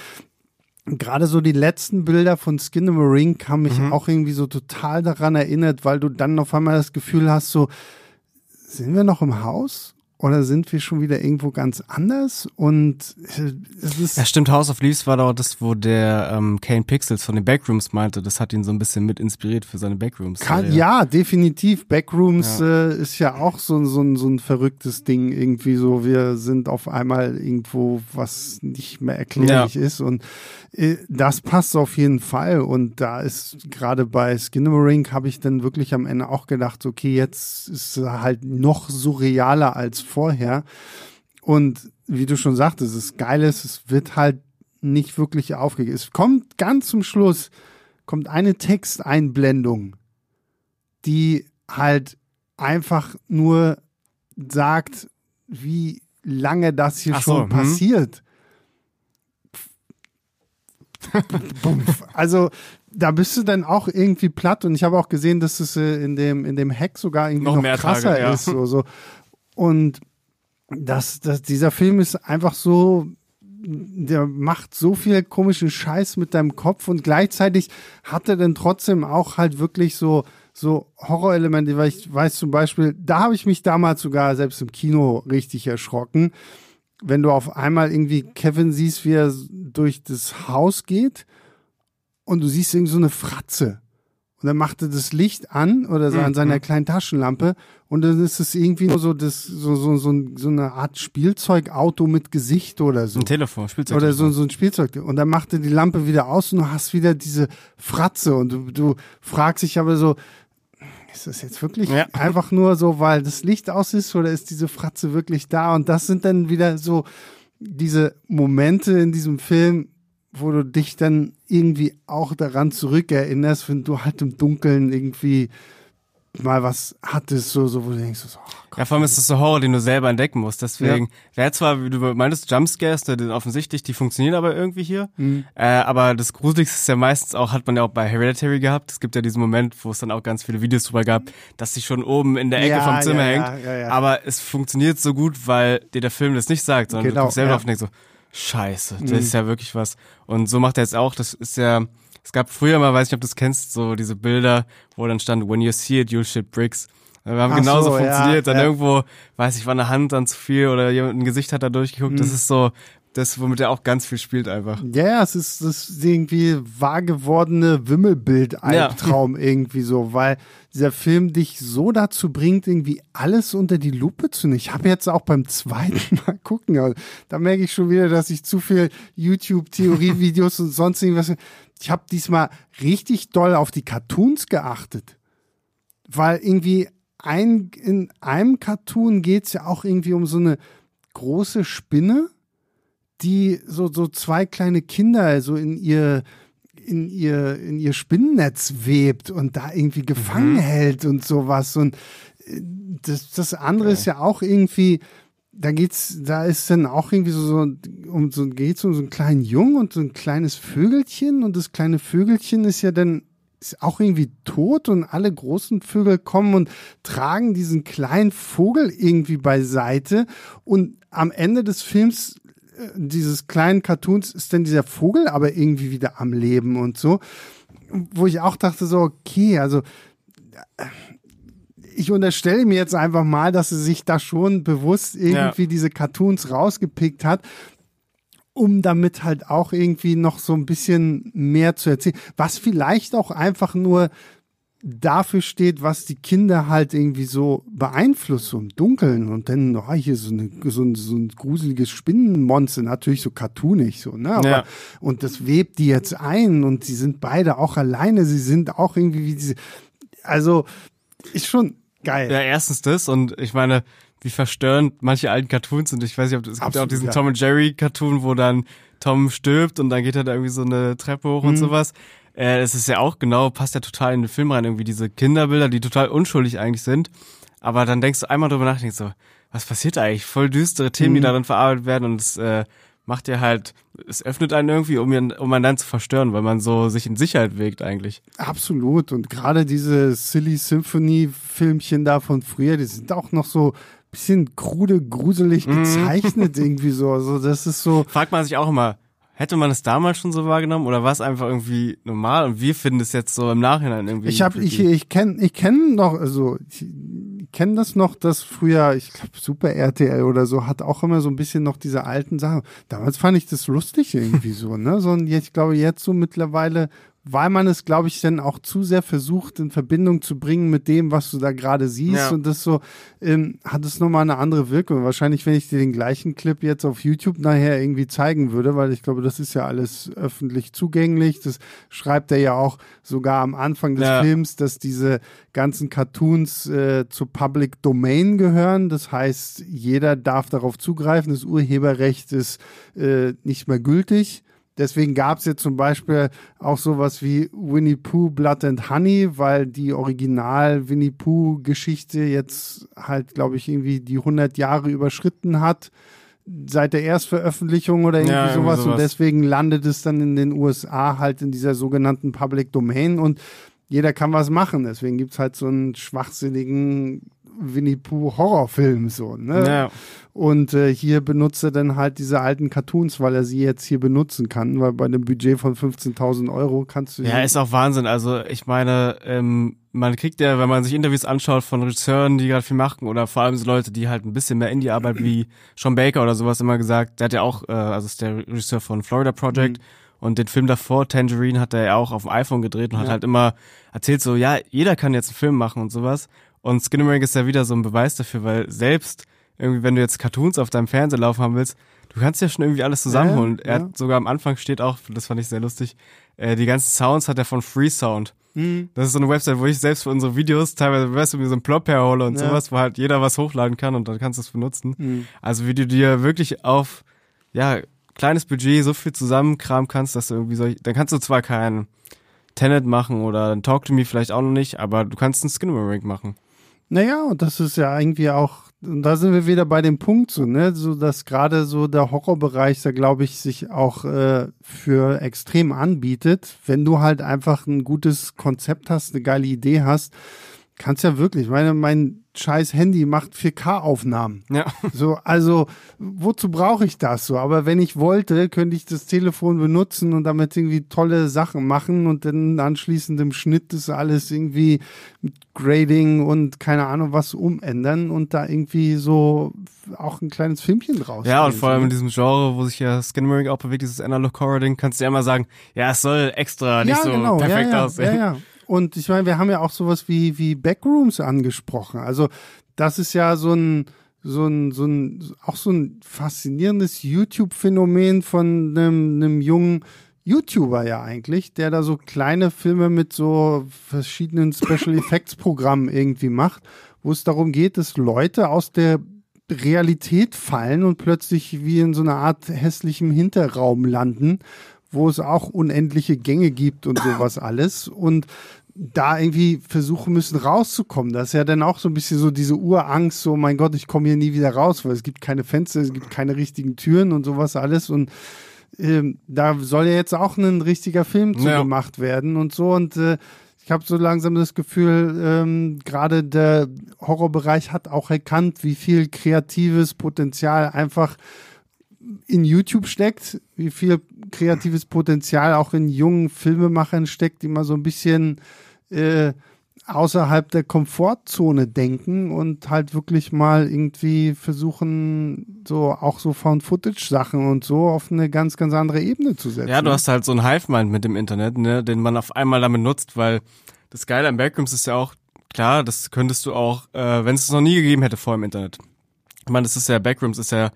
gerade so die letzten Bilder von Skin in the Ring haben mich auch irgendwie so total daran erinnert, weil du dann auf einmal das Gefühl hast, so, sind wir noch im Haus? Oder sind wir schon wieder irgendwo ganz anders? Und äh, es ist. Ja, stimmt, House of Leaves war doch das, wo der ähm, Kane Pixels von den Backrooms meinte, das hat ihn so ein bisschen mit inspiriert für seine Backrooms. Kann, ja, definitiv. Backrooms Äh, ist ja auch so, so, ein- so ein verrücktes Ding. Irgendwie so, wir sind auf einmal irgendwo, was nicht mehr erklärlich ist. Und äh, das passt auf jeden Fall. Und da ist gerade bei Skinnamarink habe ich dann wirklich am Ende auch gedacht, okay, jetzt ist halt noch surrealer als vorher. Und wie du schon sagtest, es ist geil es wird halt nicht wirklich aufgegeben. Es kommt ganz zum Schluss, kommt eine Texteinblendung, die halt einfach nur sagt, wie lange das hier Ach so, schon hm. passiert. Bumpf. also da bist du dann auch irgendwie platt und ich habe auch gesehen, dass es äh, in dem in dem Hack sogar irgendwie Noch noch, mehr krasser Tage, ja. ist so, so. Und das, das dieser Film ist einfach so der macht so viel komischen Scheiß mit deinem Kopf und gleichzeitig hat er dann trotzdem auch halt wirklich so so Horrorelemente, weil ich weiß zum Beispiel, da habe ich mich damals sogar selbst im Kino richtig erschrocken, wenn du auf einmal irgendwie Kevin siehst, wie er durch das Haus geht und du siehst irgendwie so eine Fratze. Und dann macht er das Licht an oder so an seiner kleinen Taschenlampe und dann ist es irgendwie nur so, das, so, so, so, so eine Art Spielzeugauto mit Gesicht oder so. Ein Telefon, Spielzeug. Oder so, so ein Spielzeug. Und dann macht er die Lampe wieder aus und du hast wieder diese Fratze und du, du fragst dich aber so, ist das jetzt wirklich Ja. einfach nur so, weil das Licht aus ist oder ist diese Fratze wirklich da? Und das sind dann wieder so diese Momente in diesem Film, wo du dich dann irgendwie auch daran zurückerinnerst, wenn du halt im Dunkeln irgendwie mal was hattest, so, so wo du denkst, so, oh Gott. Ja, vor allem ist das so Horror, den du selber entdecken musst. Deswegen, wäre zwar, wie du meintest, Jumpscares, ne, die sind offensichtlich, die funktionieren aber irgendwie hier. Mhm. Äh, aber das Gruseligste ist ja meistens auch, hat man ja auch bei Hereditary gehabt. Es gibt ja diesen Moment, wo es dann auch ganz viele Videos drüber gab, dass sie schon oben in der Ecke Ja, vom Zimmer ja, hängt. ja, ja, ja. Aber es funktioniert so gut, weil dir der Film das nicht sagt, sondern Genau, du selber ja. auf denkst so, scheiße, das Mhm. ist ja wirklich was. Und so macht er jetzt auch, das ist ja, es gab früher mal, weiß nicht, ob du es kennst, so diese Bilder, wo dann stand, when you see it, you'll shit bricks. Wir haben Ach genauso so, ja, funktioniert. Dann ja. irgendwo, weiß ich, war eine Hand dann zu viel oder jemand ein Gesicht hat da durchgeguckt. Mhm. Das ist so, das, womit er auch ganz viel spielt einfach. Ja, ja, es ist, das ist irgendwie wahr gewordene Wimmelbild-Albtraum irgendwie so, weil dieser Film dich so dazu bringt, irgendwie alles unter die Lupe zu nehmen. Ich habe jetzt auch beim zweiten Mal gucken, aber da merke ich schon wieder, dass ich zu viel YouTube-Theorie-Videos und sonst irgendwas. Ich habe diesmal richtig doll auf die Cartoons geachtet, weil irgendwie ein, in einem Cartoon geht's ja auch irgendwie um so eine große Spinne die so, so zwei kleine Kinder so in ihr, in ihr, in ihr Spinnennetz webt und da irgendwie gefangen hält und sowas. Und äh, das, das andere ist ja auch irgendwie, da geht's, da ist dann auch irgendwie so, so um so geht's um so einen kleinen Jungen und so ein kleines Vögelchen. Und das kleine Vögelchen ist ja dann ist auch irgendwie tot und alle großen Vögel kommen und tragen diesen kleinen Vogel irgendwie beiseite. Und am Ende des Films dieses kleinen Cartoons ist dann dieser Vogel aber irgendwie wieder am Leben und so, wo ich auch dachte so, okay, also äh, ich unterstelle mir jetzt einfach mal, dass sie sich da schon bewusst irgendwie diese Cartoons rausgepickt hat, um damit halt auch irgendwie noch so ein bisschen mehr zu erzählen. Was vielleicht auch einfach nur dafür steht, was die Kinder halt irgendwie so beeinflusst, im Dunkeln und dann, oh, hier so, eine, so, ein, so ein gruseliges Spinnenmonster, natürlich so cartoonig so, ne? Aber, Ja. Und das webt die jetzt ein und sie sind beide auch alleine, sie sind auch irgendwie wie diese, also ist schon geil. Ja, erstens das und ich meine, wie verstörend manche alten Cartoons sind. Ich weiß nicht, ob es gibt ja auch Absolut, diesen ja. Tom und Jerry Cartoon, wo dann Tom stirbt und dann geht er da irgendwie so eine Treppe hoch Mhm. und sowas. Äh, es ist ja auch genau, passt ja total in den Film rein, irgendwie diese Kinderbilder, die total unschuldig eigentlich sind. Aber dann denkst du einmal drüber nach, denkst so, was passiert da eigentlich? Voll düstere Themen, Mhm. die darin verarbeitet werden und es äh, macht ja halt, es öffnet einen irgendwie, um, ihn, um einen dann zu verstören, weil man so sich in Sicherheit wägt eigentlich. Absolut. Und gerade diese Silly Symphony-Filmchen da von früher, die sind auch noch so ein bisschen krude, gruselig Mhm. gezeichnet irgendwie so. Also das ist so. fragt man sich auch immer, hätte man es damals schon so wahrgenommen oder war es einfach irgendwie normal und wir finden es jetzt so im Nachhinein irgendwie. Ich habe, ich, ich kenne, ich kenne noch, also ich kenne das noch, dass früher, ich glaube Super RTL oder so hat auch immer so ein bisschen noch diese alten Sachen. Damals fand ich das lustig irgendwie so, ne? So ich glaube jetzt so mittlerweile, weil man es, glaube ich, dann auch zu sehr versucht in Verbindung zu bringen mit dem, was du da gerade siehst Ja. und das so, ähm, hat es nochmal eine andere Wirkung. Wahrscheinlich, wenn ich dir den gleichen Clip jetzt auf YouTube nachher irgendwie zeigen würde, weil ich glaube, das ist ja alles öffentlich zugänglich. Das schreibt er ja auch sogar am Anfang des Ja. Films, dass diese ganzen Cartoons äh, zur Public Domain gehören. Das heißt, jeder darf darauf zugreifen. Das Urheberrecht ist äh, nicht mehr gültig. Deswegen gab es jetzt zum Beispiel auch sowas wie Winnie Pooh Blood and Honey, weil die Original Winnie Pooh Geschichte jetzt halt, glaube ich, irgendwie die 100 Jahre überschritten hat seit der Erstveröffentlichung oder irgendwie, ja, sowas. sowas. Und deswegen landet es dann in den USA halt in dieser sogenannten Public Domain und jeder kann was machen. Deswegen gibt es halt so einen schwachsinnigen Winnie Pooh Horrorfilm so, ne? Ja. Und äh, hier benutzt er dann halt diese alten Cartoons, weil er sie jetzt hier benutzen kann, weil bei einem Budget von 15.000 Euro kannst du. Ja, ist auch Wahnsinn. Also ich meine, ähm, man kriegt ja, wenn man sich Interviews anschaut von Regisseuren, die gerade viel machen, oder vor allem so Leute, die halt ein bisschen mehr Indie-Arbeit wie Sean Baker oder sowas immer gesagt, der hat ja auch, äh, also ist der Regisseur von Florida Project. Mhm. Und den Film davor, Tangerine, hat er ja auch auf dem iPhone gedreht und ja. hat halt immer erzählt so, ja, jeder kann jetzt einen Film machen und sowas. Und Skinnamarink ist ja wieder so ein Beweis dafür, weil selbst irgendwie, wenn du jetzt Cartoons auf deinem Fernseher laufen haben willst, du kannst ja schon irgendwie alles zusammenholen. Ja, er hat sogar am Anfang steht auch, das fand ich sehr lustig, äh, die ganzen Sounds hat er von Freesound. Mhm. Das ist so eine Website, wo ich selbst für unsere Videos teilweise, weißt du, mir so ein Plop herhole und ja. sowas, wo halt jeder was hochladen kann und dann kannst du es benutzen. Mhm. Also wie du dir wirklich auf, ja, kleines Budget so viel zusammenkramen kannst, dass du irgendwie so, dann kannst du zwar keinen Tenet machen oder ein Talk to Me vielleicht auch noch nicht, aber du kannst einen Skinnamarink machen. Naja, und das ist ja irgendwie auch, da sind wir wieder bei dem Punkt so, ne, so dass gerade so der Horrorbereich da glaube ich sich auch äh, für extrem anbietet, wenn du halt einfach ein gutes Konzept hast, eine geile Idee hast, kannst ja wirklich, meine mein scheiß Handy macht 4K-Aufnahmen. Ja. So, also wozu brauche ich das so? Aber wenn ich wollte, könnte ich das Telefon benutzen und damit irgendwie tolle Sachen machen und dann anschließend im Schnitt das alles irgendwie mit Grading und keine Ahnung was umändern und da irgendwie so auch ein kleines Filmchen draus. Ja, und vor allem in diesem Genre, wo sich ja Skinmering auch bewegt, dieses Analog Horror Ding, kannst du ja immer sagen, ja, es soll extra nicht ja, so genau. perfekt ja, ja, aussehen. Ja, ja. Und ich meine, wir haben ja auch sowas wie, wie Backrooms angesprochen. Also, das ist ja so ein, so ein, so ein, auch so ein faszinierendes YouTube-Phänomen von einem, einem jungen YouTuber ja eigentlich, der da so kleine Filme mit so verschiedenen Special Effects Programmen irgendwie macht, wo es darum geht, dass Leute aus der Realität fallen und plötzlich wie in so einer Art hässlichem Hinterraum landen, wo es auch unendliche Gänge gibt und sowas alles. Und da irgendwie versuchen müssen rauszukommen. Das ist ja dann auch so ein bisschen so diese Urangst, so mein Gott, ich komme hier nie wieder raus, weil es gibt keine Fenster, es gibt keine richtigen Türen und sowas alles und ähm, da soll ja jetzt auch ein richtiger Film zu ja. gemacht werden und so und äh, ich habe so langsam das Gefühl, ähm, gerade der Horrorbereich hat auch erkannt, wie viel kreatives Potenzial einfach in YouTube steckt, wie viel kreatives Potenzial auch in jungen Filmemachern steckt, die mal so ein bisschen äh, außerhalb der Komfortzone denken und halt wirklich mal irgendwie versuchen, so auch so Found-Footage-Sachen und so auf eine ganz, ganz andere Ebene zu setzen. Ja, du hast halt so ein Hive-Mind mit dem Internet, ne, den man auf einmal damit nutzt, weil das Geile an Backrooms ist ja auch, klar, das könntest du auch, äh, wenn es es noch nie gegeben hätte vor im Internet. Ich meine, das ist ja, Backrooms ist ja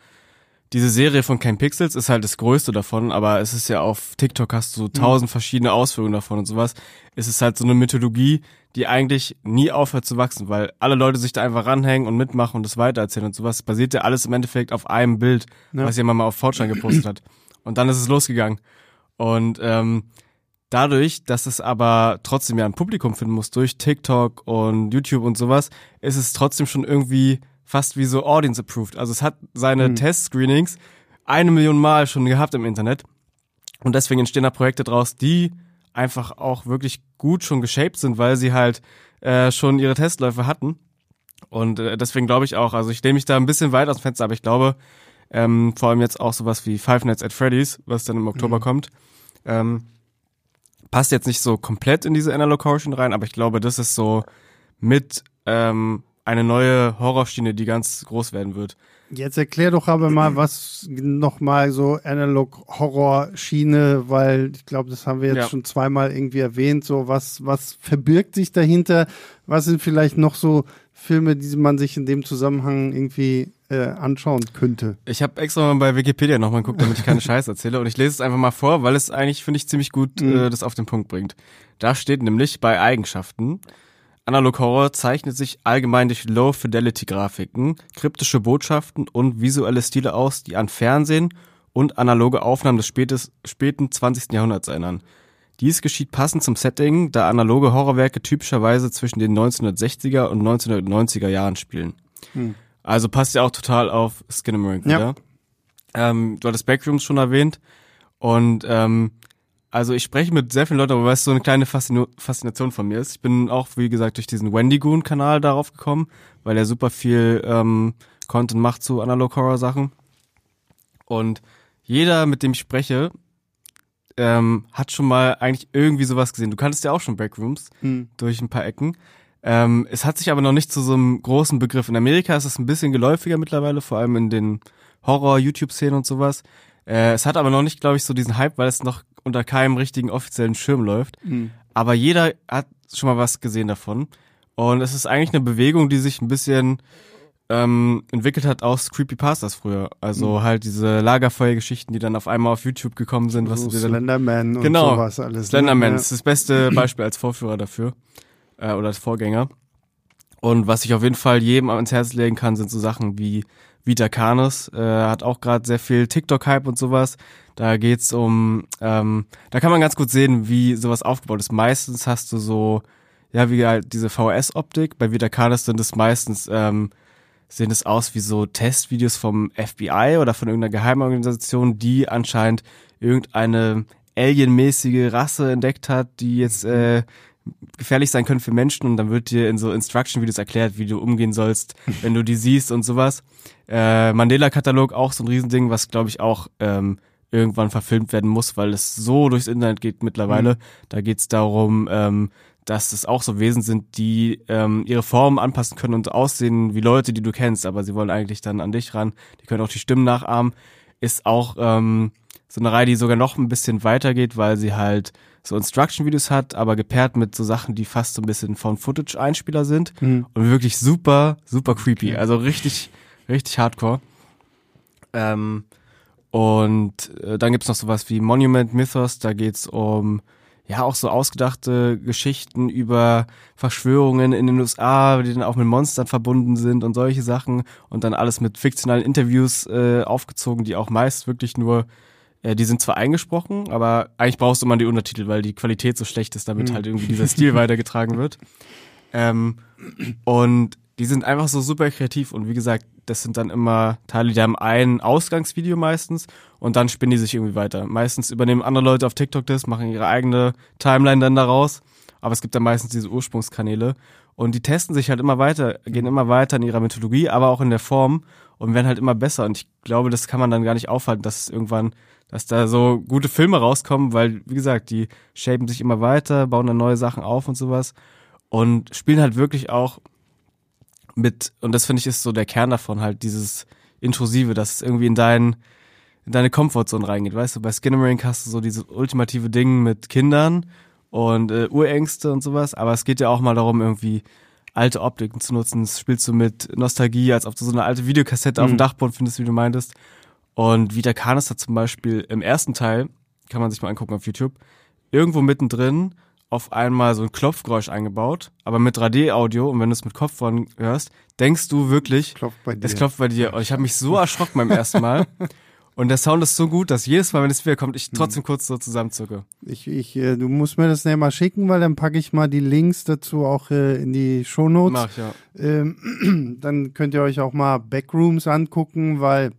diese Serie von Kein Pixels ist halt das größte davon, aber es ist ja auf TikTok hast du so mhm. tausend verschiedene Ausführungen davon und sowas. Es ist halt so eine Mythologie, die eigentlich nie aufhört zu wachsen, weil alle Leute sich da einfach ranhängen und mitmachen und das weitererzählen und sowas. Basiert ja alles im Endeffekt auf einem Bild, ja. was jemand mal auf Fortran gepostet hat. Und dann ist es losgegangen. Und ähm, dadurch, dass es aber trotzdem ja ein Publikum finden muss durch TikTok und YouTube und sowas, ist es trotzdem schon irgendwie fast wie so Audience approved. Also es hat seine mhm. Test-Screenings eine Million Mal schon gehabt im Internet. Und deswegen entstehen da Projekte draus, die einfach auch wirklich gut schon geshaped sind, weil sie halt äh, schon ihre Testläufe hatten. Und äh, deswegen glaube ich auch, also ich nehme mich da ein bisschen weit aus dem Fenster, aber ich glaube, ähm, vor allem jetzt auch sowas wie Five Nights at Freddy's, was dann im Oktober mhm. kommt, ähm, passt jetzt nicht so komplett in diese Analocation rein, aber ich glaube, das ist so mit ähm, eine neue Horrorschiene, die ganz groß werden wird. Jetzt erklär doch aber mal, was nochmal so Analog-Horror-Schiene, weil ich glaube, das haben wir jetzt ja. schon zweimal irgendwie erwähnt. So, was, was verbirgt sich dahinter? Was sind vielleicht noch so Filme, die man sich in dem Zusammenhang irgendwie äh, anschauen könnte? Ich habe extra mal bei Wikipedia nochmal geguckt, damit ich keine Scheiße erzähle. Und ich lese es einfach mal vor, weil es eigentlich, finde ich, ziemlich gut mhm. äh, das auf den Punkt bringt. Da steht nämlich bei Eigenschaften, Analog Horror zeichnet sich allgemein durch Low-Fidelity-Grafiken, kryptische Botschaften und visuelle Stile aus, die an Fernsehen und analoge Aufnahmen des spätes, späten 20. Jahrhunderts erinnern. Dies geschieht passend zum Setting, da analoge Horrorwerke typischerweise zwischen den 1960er und 1990er Jahren spielen. Hm. Also passt ja auch total auf Skinamarink wieder. Ja. Ähm, du hattest Backrooms schon erwähnt und ähm, also ich spreche mit sehr vielen Leuten, aber was so eine kleine Faszino Faszination von mir ist. Ich bin auch, wie gesagt, durch diesen Wendy Goon-Kanal darauf gekommen, weil er super viel ähm, Content macht zu Analog-Horror-Sachen. Und jeder, mit dem ich spreche, ähm, hat schon mal eigentlich irgendwie sowas gesehen. Du kanntest ja auch schon Backrooms hm. durch ein paar Ecken. Ähm, es hat sich aber noch nicht zu so einem großen Begriff. In Amerika ist es ein bisschen geläufiger mittlerweile, vor allem in den Horror-YouTube-Szenen und sowas. Äh, es hat aber noch nicht, glaube ich, so diesen Hype, weil es noch unter keinem richtigen offiziellen Schirm läuft. Mhm. Aber jeder hat schon mal was gesehen davon. Und es ist eigentlich eine Bewegung, die sich ein bisschen ähm, entwickelt hat aus Creepypastas früher. Also mhm. halt diese Lagerfeuergeschichten, die dann auf einmal auf YouTube gekommen sind. Was so Slenderman und genau, sowas alles. Ne? Slenderman ne? ist das beste Beispiel als Vorführer dafür. Äh, oder als Vorgänger. Und was ich auf jeden Fall jedem ans Herz legen kann, sind so Sachen wie Vita Canis, äh, hat auch gerade sehr viel TikTok-Hype und sowas. Da geht's um, ähm, da kann man ganz gut sehen, wie sowas aufgebaut ist. Meistens hast du so, ja, wie halt diese VHS-Optik. Bei Vita Canis sind es meistens, ähm, sehen es aus wie so Testvideos vom FBI oder von irgendeiner Geheimorganisation, die anscheinend irgendeine alienmäßige Rasse entdeckt hat, die jetzt äh, gefährlich sein können für Menschen und dann wird dir in so Instruction-Videos erklärt, wie du umgehen sollst, wenn du die siehst und sowas. Äh, Mandela-Katalog auch so ein Riesending, was glaube ich auch ähm, irgendwann verfilmt werden muss, weil es so durchs Internet geht mittlerweile. Mhm. Da geht es darum, ähm, dass es auch so Wesen sind, die ähm, ihre Form anpassen können und aussehen wie Leute, die du kennst, aber sie wollen eigentlich dann an dich ran. Die können auch die Stimmen nachahmen. Ist auch ähm, so eine Reihe, die sogar noch ein bisschen weitergeht, weil sie halt so Instruction-Videos hat, aber gepaart mit so Sachen, die fast so ein bisschen von Footage-Einspieler sind mhm. und wirklich super, super creepy. Also richtig, richtig hardcore. Ähm, und äh, dann gibt's noch sowas wie Monument Mythos, da geht's um ja auch so ausgedachte Geschichten über Verschwörungen in den USA, die dann auch mit Monstern verbunden sind und solche Sachen und dann alles mit fiktionalen Interviews äh, aufgezogen, die auch meist wirklich nur äh, die sind zwar eingesprochen, aber eigentlich brauchst du immer die Untertitel, weil die Qualität so schlecht ist, damit mhm. halt irgendwie dieser Stil weitergetragen wird. Ähm, und die sind einfach so super kreativ und wie gesagt, das sind dann immer Teile, die haben ein Ausgangsvideo meistens und dann spinnen die sich irgendwie weiter. Meistens übernehmen andere Leute auf TikTok das, machen ihre eigene Timeline dann daraus, aber es gibt dann meistens diese Ursprungskanäle und die testen sich halt immer weiter, gehen immer weiter in ihrer Methodologie, aber auch in der Form und werden halt immer besser und ich glaube, das kann man dann gar nicht aufhalten, dass es irgendwann dass da so gute Filme rauskommen, weil, wie gesagt, die shapen sich immer weiter, bauen dann neue Sachen auf und sowas und spielen halt wirklich auch mit, und das finde ich ist so der Kern davon, halt dieses Intrusive, dass es irgendwie in dein, in deine Comfortzone reingeht, weißt du, bei Skinnamarink hast du so diese ultimative Ding mit Kindern und äh, Urängste und sowas, aber es geht ja auch mal darum, irgendwie alte Optiken zu nutzen. Das spielst du mit Nostalgie, als ob du so eine alte Videokassette mhm. auf dem Dachboden findest, wie du meintest. Und Vita Canis hat zum Beispiel im ersten Teil, kann man sich mal angucken auf YouTube, irgendwo mittendrin auf einmal so ein Klopfgeräusch eingebaut, aber mit 3D-Audio und wenn du es mit Kopfhörern hörst, denkst du wirklich, klopft bei dir. es klopft bei dir. Und ich habe mich so erschrocken beim ersten Mal. Und der Sound ist so gut, dass jedes Mal, wenn es wieder kommt, ich trotzdem kurz so zusammenzucke. Ich, ich, äh, du musst mir das näher mal schicken, weil dann packe ich mal die Links dazu auch äh, in die Shownotes. Mach, ja. Ähm, dann könnt ihr euch auch mal Backrooms angucken, weil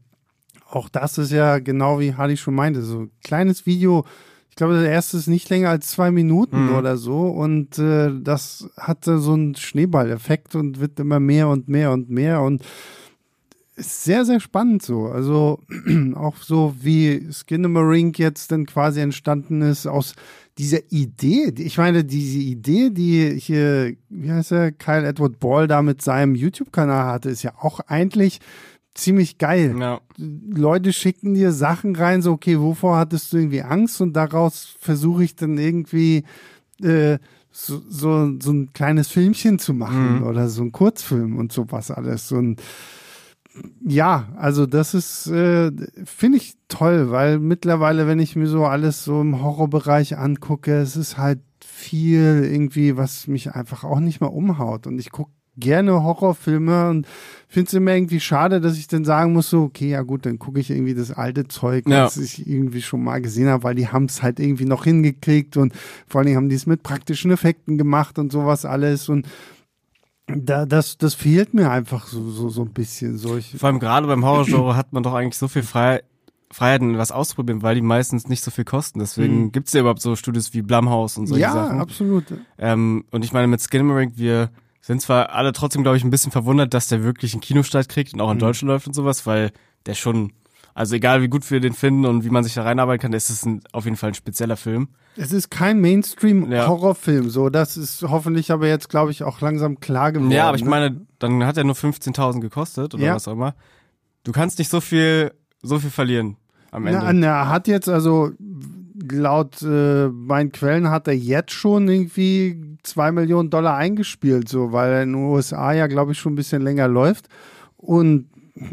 auch das ist ja genau wie Hardy schon meinte, so ein kleines Video. Ich glaube, das erste ist nicht länger als zwei Minuten mhm. oder so. Und äh, das hatte so einen Schneeballeffekt und wird immer mehr und mehr und mehr. Und ist sehr, sehr spannend so. Also auch so wie Skinamarink jetzt dann quasi entstanden ist aus dieser Idee. Ich meine, diese Idee, die hier, wie heißt er, Kyle Edward Ball da mit seinem YouTube-Kanal hatte, ist ja auch eigentlich ziemlich geil. Ja. Leute schicken dir Sachen rein, so, okay, wovor hattest du irgendwie Angst? Und daraus versuche ich dann irgendwie äh, so, so, so ein kleines Filmchen zu machen mhm. oder so ein Kurzfilm und sowas alles. Und ja, also das ist, äh, finde ich toll, weil mittlerweile, wenn ich mir so alles so im Horrorbereich angucke, es ist halt viel irgendwie, was mich einfach auch nicht mehr umhaut. Und ich gucke gerne Horrorfilme und finde es immer irgendwie schade, dass ich dann sagen muss, so, okay, ja gut, dann gucke ich irgendwie das alte Zeug, Ja. das ich irgendwie schon mal gesehen habe, weil die haben es halt irgendwie noch hingekriegt und vor allen Dingen haben die es mit praktischen Effekten gemacht und sowas alles und da, das, das fehlt mir einfach so, so, so ein bisschen. So, ich, Vor allem gerade beim Horrorgenre hat man doch eigentlich so viel Frei Freiheiten, was auszuprobieren, weil die meistens nicht so viel kosten. Deswegen Mhm. gibt's ja überhaupt so Studios wie Blumhouse und solche ja, Sachen. absolut. Ähm, und ich meine, mit Skinamarink, wir sind zwar alle trotzdem, glaube ich, ein bisschen verwundert, dass der wirklich einen Kinostart kriegt und auch in Mhm. Deutschland läuft und sowas, weil der schon, also egal wie gut wir den finden und wie man sich da reinarbeiten kann, ist es ein, auf jeden Fall ein spezieller Film. Es ist kein Ja. Mainstream-Horrorfilm, so. Das ist hoffentlich aber jetzt, glaube ich, auch langsam klar geworden. ja, aber ich ne? meine, dann hat er nur 15.000 gekostet oder Ja. was auch immer. Du kannst nicht so viel, so viel verlieren am Ende. Na, na, er hat jetzt also laut äh, meinen Quellen hat er jetzt schon irgendwie zwei Millionen Dollar eingespielt, so weil er in den USA ja glaube ich schon ein bisschen länger läuft und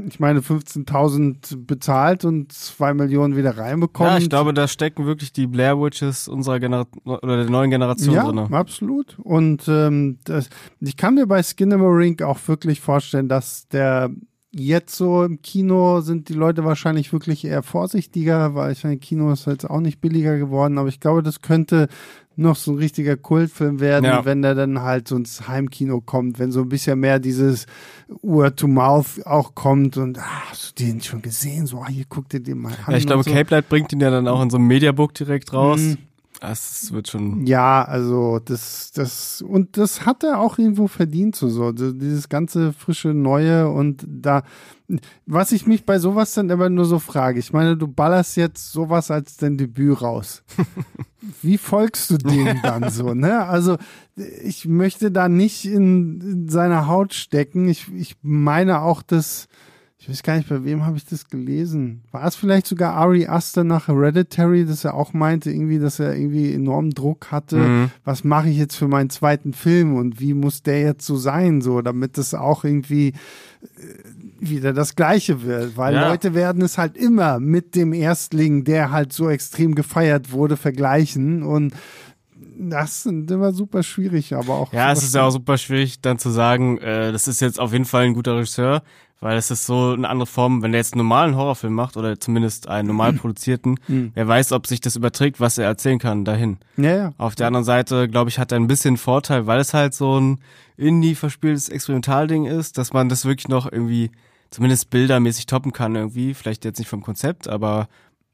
ich meine 15.000 bezahlt und zwei Millionen wieder reinbekommen. ja, ich glaube, da stecken wirklich die Blair Witches unserer Generation oder der neuen Generation ja, drinne. absolut. Und ähm, das, ich kann mir bei Skinamarink auch wirklich vorstellen, dass der jetzt so im Kino sind die Leute wahrscheinlich wirklich eher vorsichtiger, weil ich meine, Kino ist jetzt auch nicht billiger geworden, aber ich glaube, das könnte noch so ein richtiger Kultfilm werden, Ja. wenn der dann halt so ins Heimkino kommt, wenn so ein bisschen mehr dieses Word to Mouth auch kommt und ah, hast du den schon gesehen? So, ah, hier guck dir den mal an. Ja, ich glaube, so. Cape Light bringt ihn ja dann auch in so einem Mediabook direkt raus. Mhm. Das wird schon. Ja, also das, das, und das hat er auch irgendwo verdient, so, so dieses ganze frische Neue und da, was ich mich bei sowas dann immer nur so frage, ich meine, du ballerst jetzt sowas als dein Debüt raus. Wie folgst du dem dann so, ne? Also, ich möchte da nicht in, in seiner Haut stecken. Ich, ich meine auch, dass, ich weiß gar nicht, bei wem habe ich das gelesen? War es vielleicht sogar Ari Aster nach Hereditary, dass er auch meinte, irgendwie, dass er irgendwie enormen Druck hatte. Mhm. Was mache ich jetzt für meinen zweiten Film und wie muss der jetzt so sein, so, damit das auch irgendwie äh, wieder das Gleiche wird. Weil Ja. Leute werden es halt immer mit dem Erstling, der halt so extrem gefeiert wurde, vergleichen und das sind immer super schwierig, aber auch. Ja, es ist ja auch super schwierig dann zu sagen, äh, das ist jetzt auf jeden Fall ein guter Regisseur, weil es ist so eine andere Form, wenn er jetzt einen normalen Horrorfilm macht oder zumindest einen normal produzierten, Mhm. wer weiß, ob sich das überträgt, was er erzählen kann dahin. Ja, ja. Auf der anderen Seite, glaube ich, hat er ein bisschen Vorteil, weil es halt so ein indie verspieltes Experimentalding ist, dass man das wirklich noch irgendwie zumindest bildermäßig toppen kann irgendwie. Vielleicht jetzt nicht vom Konzept, aber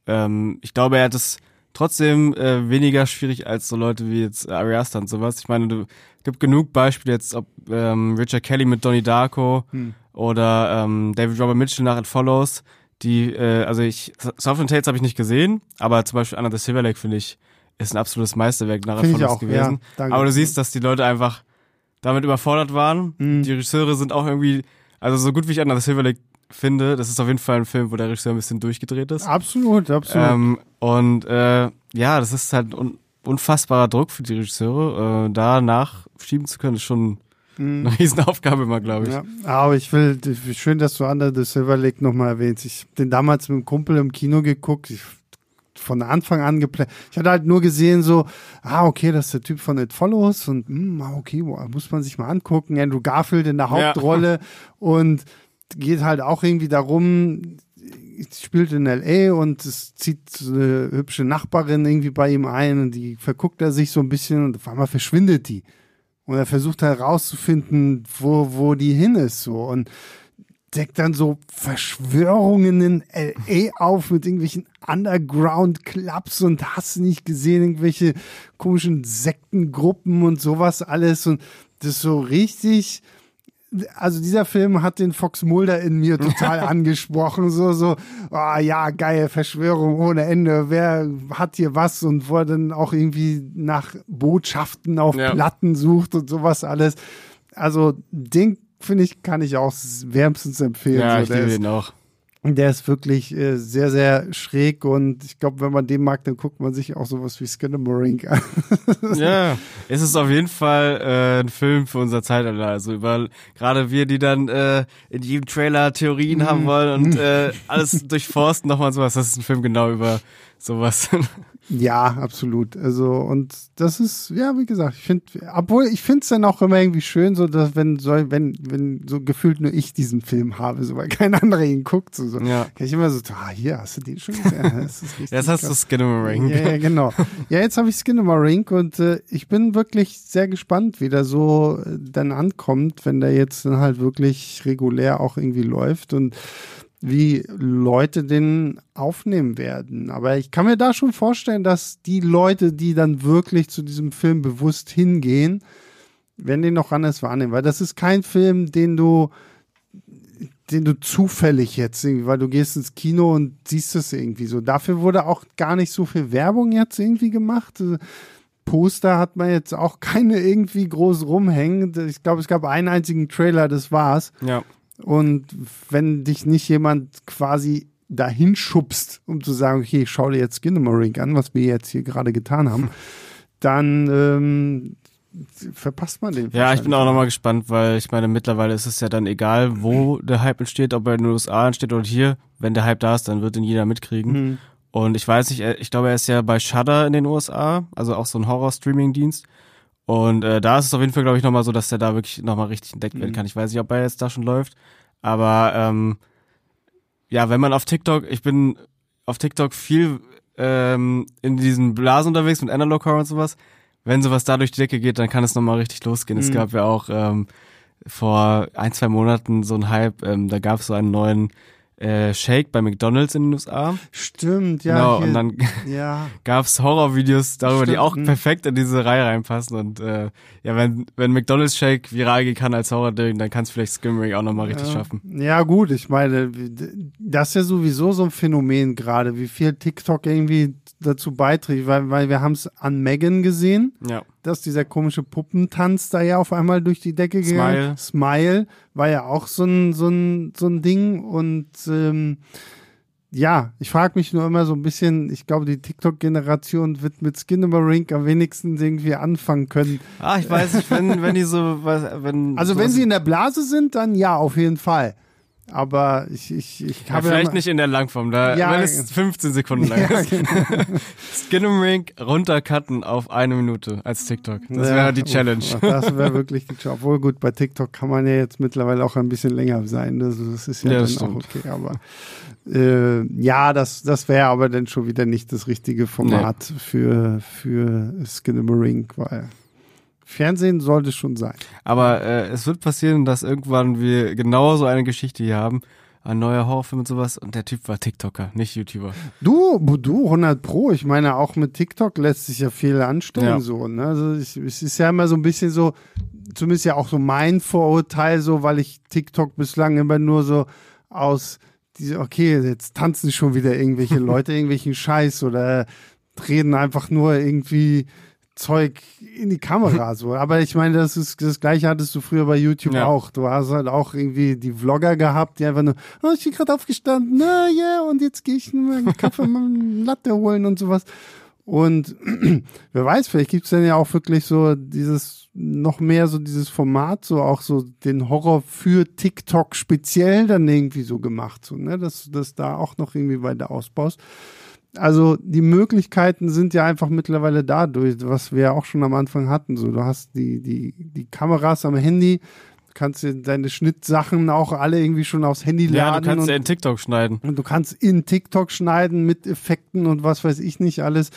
ähm, ich glaube, er hat es trotzdem äh, weniger schwierig als so Leute wie jetzt Ari Aster und sowas. Ich meine, du gibt genug Beispiele jetzt, ob ähm, Richard Kelly mit Donnie Darko Hm. Oder ähm, David Robert Mitchell nach It Follows. Die, äh, also ich, Soft and Tales habe ich nicht gesehen, aber zum Beispiel Anna the Silver Lake finde ich ist ein absolutes Meisterwerk nach It Follows auch, gewesen. ja. Aber du siehst, dass die Leute einfach damit überfordert waren. Mhm. Die Regisseure sind auch irgendwie, also so gut wie ich Anna the Silver Lake finde, das ist auf jeden Fall ein Film, wo der Regisseur ein bisschen durchgedreht ist. Absolut, absolut. Ähm, und äh, ja, das ist halt un unfassbarer Druck für die Regisseure. Äh, da nachschieben zu können, ist schon Mhm. eine Riesenaufgabe immer, glaube ich. Ja, aber ich will, schön, dass du Under the Silver Lake nochmal erwähnst. Ich hab den damals mit dem Kumpel im Kino geguckt. Ich, von Anfang an geplant. Ich hatte halt nur gesehen so, ah, okay, das ist der Typ von It Follows und, hm, ah, okay, muss man sich mal angucken. Andrew Garfield in der Ja. Hauptrolle und geht halt auch irgendwie darum, spielt in L.A. und es zieht so eine hübsche Nachbarin irgendwie bei ihm ein und die verguckt er sich so ein bisschen und auf einmal verschwindet die. Und er versucht halt rauszufinden, wo, wo die hin ist, so. Und deckt dann so Verschwörungen in L.A. auf mit irgendwelchen Underground-Clubs und hast nicht gesehen, irgendwelche komischen Sektengruppen und sowas alles. Und das ist so richtig, also dieser Film hat den Fox Mulder in mir total angesprochen, so, so, ah ja, geil, Verschwörung ohne Ende, wer hat hier was und wo er dann auch irgendwie nach Botschaften auf Ja. Platten sucht und sowas alles. Also, den finde ich, kann ich auch wärmstens empfehlen. Ja, so, ich liebe ihn auch. Der ist wirklich äh, sehr, sehr schräg und ich glaube, wenn man den mag, dann guckt man sich auch sowas wie Skinamarink an. Ja, es ist auf jeden Fall äh, ein Film für unser Zeitalter. Also über gerade wir, die dann äh, in jedem Trailer Theorien haben wollen und äh, alles durchforsten nochmal sowas. Das ist ein Film genau über sowas. Ja, absolut. Also, und das ist, ja, wie gesagt, ich finde, obwohl ich finde es dann auch immer irgendwie schön, so, dass wenn so, wenn, wenn so gefühlt nur ich diesen Film habe, so, weil kein anderer ihn guckt, so, so Ja. kann ich immer so, ah, hier, hast du den schon gesehen? Das Jetzt hast du krass. Skinamarink. Ja, ja, genau. Ja, jetzt habe ich Skinamarink und äh, ich bin wirklich sehr gespannt, wie der so äh, dann ankommt, wenn der jetzt dann halt wirklich regulär auch irgendwie läuft und wie Leute den aufnehmen werden. Aber ich kann mir da schon vorstellen, dass die Leute, die dann wirklich zu diesem Film bewusst hingehen, werden den noch anders wahrnehmen, weil das ist kein Film, den du den du zufällig jetzt irgendwie, weil du gehst ins Kino und siehst es irgendwie so. Dafür wurde auch gar nicht so viel Werbung jetzt irgendwie gemacht. Poster hat man jetzt auch keine irgendwie groß rumhängen. Ich glaube, es gab einen einzigen Trailer, das war's. Ja. Und wenn dich nicht jemand quasi dahin schubst, um zu sagen, okay, ich schau dir jetzt Skinamarink an, was wir jetzt hier gerade getan haben, dann ähm, verpasst man den. Ja, ich bin auch nochmal gespannt, weil ich meine, mittlerweile ist es ja dann egal, wo der Hype entsteht, ob er in den USA entsteht oder hier. Wenn der Hype da ist, dann wird ihn jeder mitkriegen. Hm. Und ich weiß nicht, er- ich glaube, er ist ja bei Shudder in den USA, also auch so ein Horror-Streaming-Dienst. Und äh, da ist es auf jeden Fall, glaube ich, nochmal so, dass der da wirklich nochmal richtig entdeckt werden Mhm. kann. Ich weiß nicht, ob er jetzt da schon läuft. Aber ähm, ja, wenn man auf TikTok, ich bin auf TikTok viel ähm, in diesen Blasen unterwegs mit Analog Horror und sowas. Wenn sowas da durch die Decke geht, dann kann es nochmal richtig losgehen. Es Mhm. gab ja auch ähm, vor ein, zwei Monaten so ein Hype, ähm, da gab es so einen neuen äh, Shake bei McDonalds in den USA. Stimmt, ja. genau, hier, und dann ja. gab's Horrorvideos darüber, die Stimmt, auch mhm. perfekt in diese Reihe reinpassen. Und äh, ja, wenn, wenn McDonalds Shake viral gehen kann als Horror-Ding, dann kann es vielleicht Skimmering auch nochmal richtig ja. schaffen. Ja, gut, ich meine, das ist ja sowieso so ein Phänomen gerade, wie viel TikTok irgendwie dazu beiträgt, weil, weil wir haben es an Megan gesehen, Ja. Dass dieser komische Puppentanz da ja auf einmal durch die Decke gegangen Smile war ja auch so ein, so ein, so ein Ding und ähm, ja, ich frage mich nur immer so ein bisschen, ich glaube, die TikTok-Generation wird mit Skinamarink am wenigsten irgendwie anfangen können. Ah, ich weiß nicht, wenn, wenn die so, was, wenn. Also so wenn sie in der Blase sind, dann ja, auf jeden Fall. Aber ich, ich, ich ja, habe vielleicht ja nicht in der Langform, da, Ja, wenn es 15 Sekunden lang Ja, ist. genau. Skimmering runtercutten auf eine Minute als TikTok. Das Ja, wäre die Challenge. uff, Das wäre wirklich die Challenge. Obwohl gut, bei TikTok kann man ja jetzt mittlerweile auch ein bisschen länger sein. Das, das ist ja, Ja, dann auch okay. Aber äh, ja, das, das wäre aber dann schon wieder nicht das richtige Format für, für Skinamarink, weil Fernsehen sollte schon sein. Aber äh, es wird passieren, dass irgendwann wir genau so eine Geschichte hier haben. Ein neuer Horrorfilm und sowas. Und der Typ war TikToker, nicht YouTuber. Du, du, 100 Pro. Ich meine, auch mit TikTok lässt sich ja viel anstellen, Ja. so, ne? Also, ich, es ist ja immer so ein bisschen so, zumindest ja auch so mein Vorurteil, so, weil ich TikTok bislang immer nur so aus diese, okay, jetzt tanzen schon wieder irgendwelche Leute irgendwelchen Scheiß oder reden einfach nur irgendwie Zeug in die Kamera, so. Aber ich meine, das ist, das Gleiche hattest du früher bei YouTube Ja. auch. Du hast halt auch irgendwie die Vlogger gehabt, die einfach nur, oh, ich bin gerade aufgestanden, na, ja, und jetzt gehe ich mal einen Kaffee, mal einen Latte holen und sowas. Und wer weiß, vielleicht gibt's dann ja auch wirklich so dieses, noch mehr so dieses Format, so auch so den Horror für TikTok speziell dann irgendwie so gemacht, so, ne, dass du das da auch noch irgendwie weiter ausbaust. Also die Möglichkeiten sind ja einfach mittlerweile dadurch, was wir ja auch schon am Anfang hatten. So, du hast die, die, die Kameras am Handy, kannst dir deine Schnittsachen auch alle irgendwie schon aufs Handy Ja, laden. du kannst und ja in TikTok schneiden. und du kannst in TikTok schneiden mit Effekten und was weiß ich nicht alles.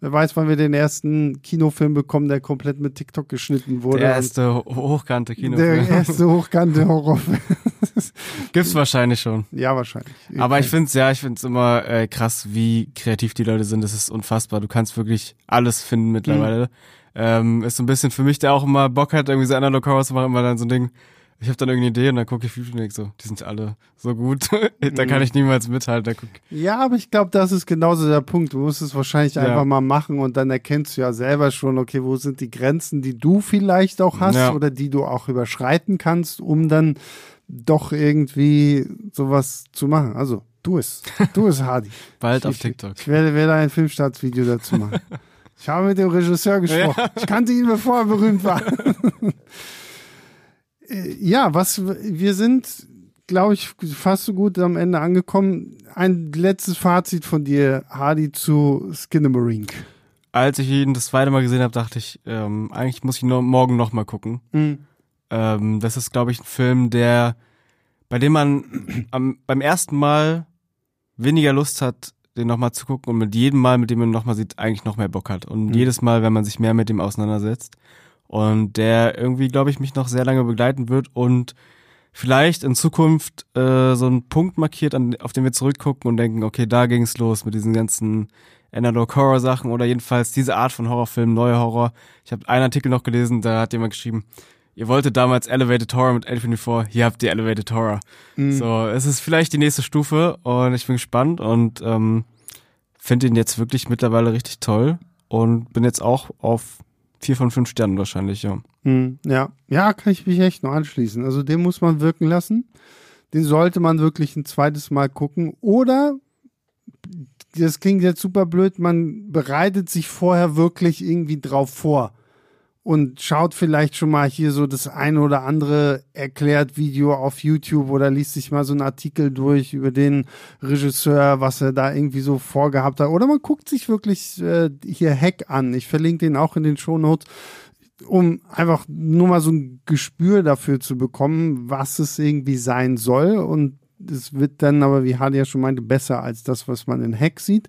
Wer weiß, wann wir den ersten Kinofilm bekommen, der komplett mit TikTok geschnitten wurde. Der erste ho- hochkante Kinofilm. der erste hochkante Horrorfilm. Gibt's wahrscheinlich schon. ja, wahrscheinlich. Aber ich find's ja, ich find's immer äh, krass, wie kreativ die Leute sind. Das ist unfassbar. Du kannst wirklich alles finden mittlerweile. Mhm. Ähm, ist so ein bisschen für mich, der auch immer Bock hat, irgendwie so Analog Horror zu machen, immer dann so ein Ding. Ich habe dann irgendeine Idee und dann gucke ich Video und so, die sind alle so gut. da Mhm. kann ich niemals mithalten. Ja, aber ich glaube, das ist genauso der Punkt. Du musst es wahrscheinlich Ja. einfach mal machen und dann erkennst du ja selber schon, okay, wo sind die Grenzen, die du vielleicht auch hast Ja. oder die du auch überschreiten kannst, um dann doch irgendwie sowas zu machen. Also, tu es. Tu es, Hardy. bald auf ich, TikTok. Ich werde, werde ein Filmstartsvideo dazu machen. Ich habe mit dem Regisseur gesprochen. Ich kannte ihn, bevor er berühmt war. Äh, ja, was wir sind glaube ich, fast so gut am Ende angekommen. Ein letztes Fazit von dir, Hardy, zu Skinamarink. Als ich ihn das zweite Mal gesehen habe, dachte ich, ähm, eigentlich muss ich nur morgen noch mal gucken. Mhm. Ähm, das ist, glaube ich, ein Film, der, bei dem man am, beim ersten Mal weniger Lust hat, den nochmal zu gucken und mit jedem Mal, mit dem man nochmal sieht, eigentlich noch mehr Bock hat. Und Mhm. jedes Mal, wenn man sich mehr mit dem auseinandersetzt. Und der irgendwie, glaube ich, mich noch sehr lange begleiten wird und vielleicht in Zukunft äh, so einen Punkt markiert, an, auf den wir zurückgucken und denken, okay, da ging's los mit diesen ganzen Analog-Horror-Sachen oder jedenfalls diese Art von Horrorfilm, neue Horror. Ich habe einen Artikel noch gelesen, da hat jemand geschrieben, ihr wolltet damals Elevated Horror mit A24, hier habt ihr Elevated Horror. So, es ist vielleicht die nächste Stufe und ich bin gespannt und ähm, finde ihn jetzt wirklich mittlerweile richtig toll und bin jetzt auch auf vier von fünf Sternen wahrscheinlich, ja. Hm, ja. ja, kann ich mich echt nur anschließen. Also den muss man wirken lassen. Den sollte man wirklich ein zweites Mal gucken. Oder, das klingt jetzt super blöd, man bereitet sich vorher wirklich irgendwie drauf vor und schaut vielleicht schon mal hier so das eine oder andere erklärt Video auf YouTube oder liest sich mal so einen Artikel durch über den Regisseur, was er da irgendwie so vorgehabt hat. Oder man guckt sich wirklich äh, hier Hack an. Ich verlinke den auch in den Shownotes um einfach nur mal so ein Gespür dafür zu bekommen, was es irgendwie sein soll. Und es wird dann aber, wie Hardy ja schon meinte, besser als das, was man in Hack sieht.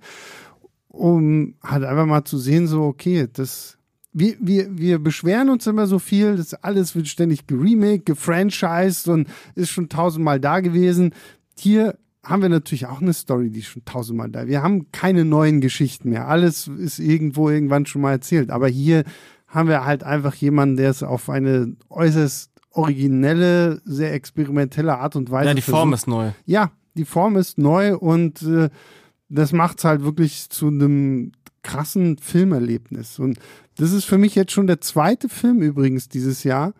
Um halt einfach mal zu sehen, so, okay, das, wir, wir, wir beschweren uns immer so viel, das alles wird ständig geremaked, gefranchised und ist schon tausendmal da gewesen. Hier haben wir natürlich auch eine Story, die ist schon tausendmal da. Wir haben keine neuen Geschichten mehr. Alles ist irgendwo irgendwann schon mal erzählt. Aber hier haben wir halt einfach jemanden, der es auf eine äußerst originelle, sehr experimentelle Art und Weise Ja, die Form versucht. ist neu. Ja, die Form ist neu und äh, das macht es halt wirklich zu einem krassen Filmerlebnis. Und das ist für mich jetzt schon der zweite Film übrigens dieses Jahr,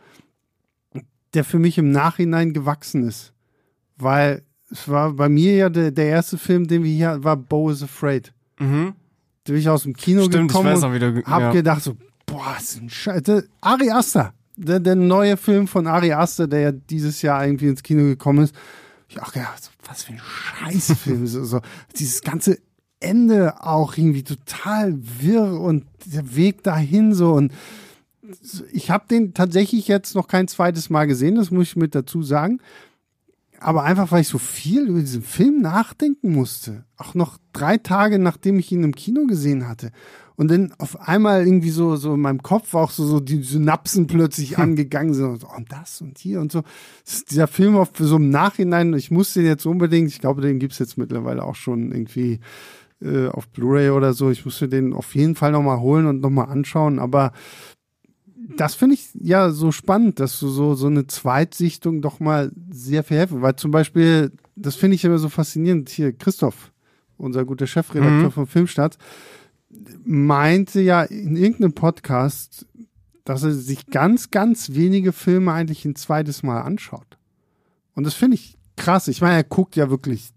der für mich im Nachhinein gewachsen ist. Weil es war bei mir ja der, der erste Film, den wir hier war Bo is Afraid. Mhm. Da bin ich aus dem Kino Stimmt, ich gekommen weiß und noch, wie du, hab ja. gedacht so, boah, ist ein Scheiße. Ari Aster, der, der neue Film von Ari Aster, der ja dieses Jahr irgendwie ins Kino gekommen ist. Ich auch gedacht, so, was für ein Scheißfilm. so, so, dieses ganze Ende auch irgendwie total wirr und der Weg dahin so und ich habe den tatsächlich jetzt noch kein zweites Mal gesehen, das muss ich mit dazu sagen. Aber einfach, weil ich so viel über diesen Film nachdenken musste. Auch noch drei Tage, nachdem ich ihn im Kino gesehen hatte. Und dann auf einmal irgendwie so, so in meinem Kopf auch so, so die Synapsen plötzlich angegangen sind. Und, so, und das und hier und so. Dieser Film auf so im Nachhinein, ich muss den jetzt unbedingt, ich glaube, den gibt's jetzt mittlerweile auch schon irgendwie äh, auf Blu-ray oder so. Ich musste den auf jeden Fall nochmal holen und nochmal anschauen. Aber das finde ich ja so spannend, dass du so, so eine Zweitsichtung doch mal sehr viel helfen. Weil zum Beispiel, das finde ich immer so faszinierend, hier Christoph, unser guter Chefredakteur Mhm. von Filmstadt, meinte ja in irgendeinem Podcast, dass er sich ganz, ganz wenige Filme eigentlich ein zweites Mal anschaut. Und das finde ich krass. Ich meine, er guckt ja wirklich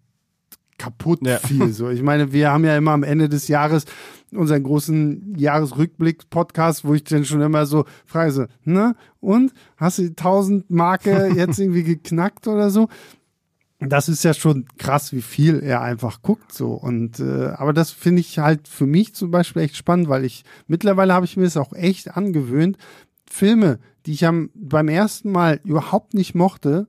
kaputt Ja. viel. So, ich meine, wir haben ja immer am Ende des Jahres unseren großen Jahresrückblick-Podcast, wo ich dann schon immer so frage, so, ne? Und hast du die 1000 Marke jetzt irgendwie geknackt oder so? Das ist ja schon krass, wie viel er einfach guckt so und äh, aber das finde ich halt für mich zum Beispiel echt spannend, weil ich mittlerweile habe ich mir das auch echt angewöhnt, Filme, die ich am, beim ersten Mal überhaupt nicht mochte,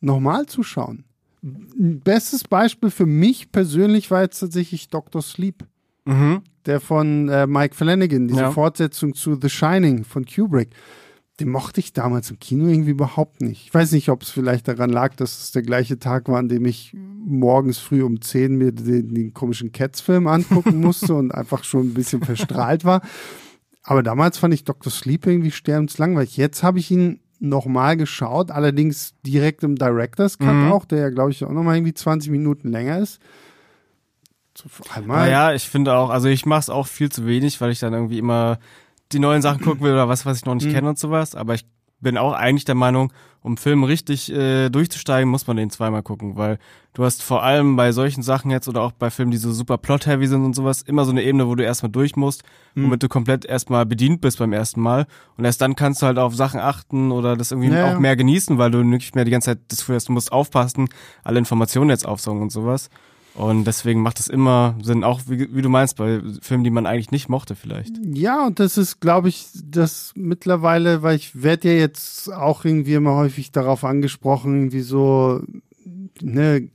nochmal zu schauen. Bestes Beispiel für mich persönlich war jetzt tatsächlich Dr. Sleep, Mhm. der von äh, Mike Flanagan, diese Ja. Fortsetzung zu The Shining von Kubrick. Den mochte ich damals im Kino irgendwie überhaupt nicht. Ich weiß nicht, ob es vielleicht daran lag, dass es der gleiche Tag war, an dem ich morgens früh um 10 mir den, den komischen Cats-Film angucken musste und einfach schon ein bisschen verstrahlt war. Aber damals fand ich Dr. Sleep irgendwie sterbenslangweilig. Jetzt habe ich ihn nochmal geschaut, allerdings direkt im Director's Cut Mhm. auch, der ja, glaube ich, auch nochmal irgendwie 20 Minuten länger ist. Einmal. Naja, ich finde auch, also ich mache es auch viel zu wenig, weil ich dann irgendwie immer die neuen Sachen gucken will oder was, was ich noch nicht Mhm. kenne und sowas. Aber ich bin auch eigentlich der Meinung, um Film richtig äh, durchzusteigen, muss man den zweimal gucken, weil du hast vor allem bei solchen Sachen jetzt oder auch bei Filmen, die so super plot-heavy sind und sowas, immer so eine Ebene, wo du erstmal durch musst, Hm. womit du komplett erstmal bedient bist beim ersten Mal. Und erst dann kannst du halt auf Sachen achten oder das irgendwie Ja, auch mehr genießen, weil du nicht mehr die ganze Zeit das Gefühl hast, du musst aufpassen, alle Informationen jetzt aufsaugen und sowas. Und deswegen macht es immer Sinn, auch wie, wie du meinst, bei Filmen, die man eigentlich nicht mochte vielleicht. Ja, und das ist, glaube ich, das mittlerweile, weil ich werde ja jetzt auch irgendwie immer häufig darauf angesprochen, wie so ne,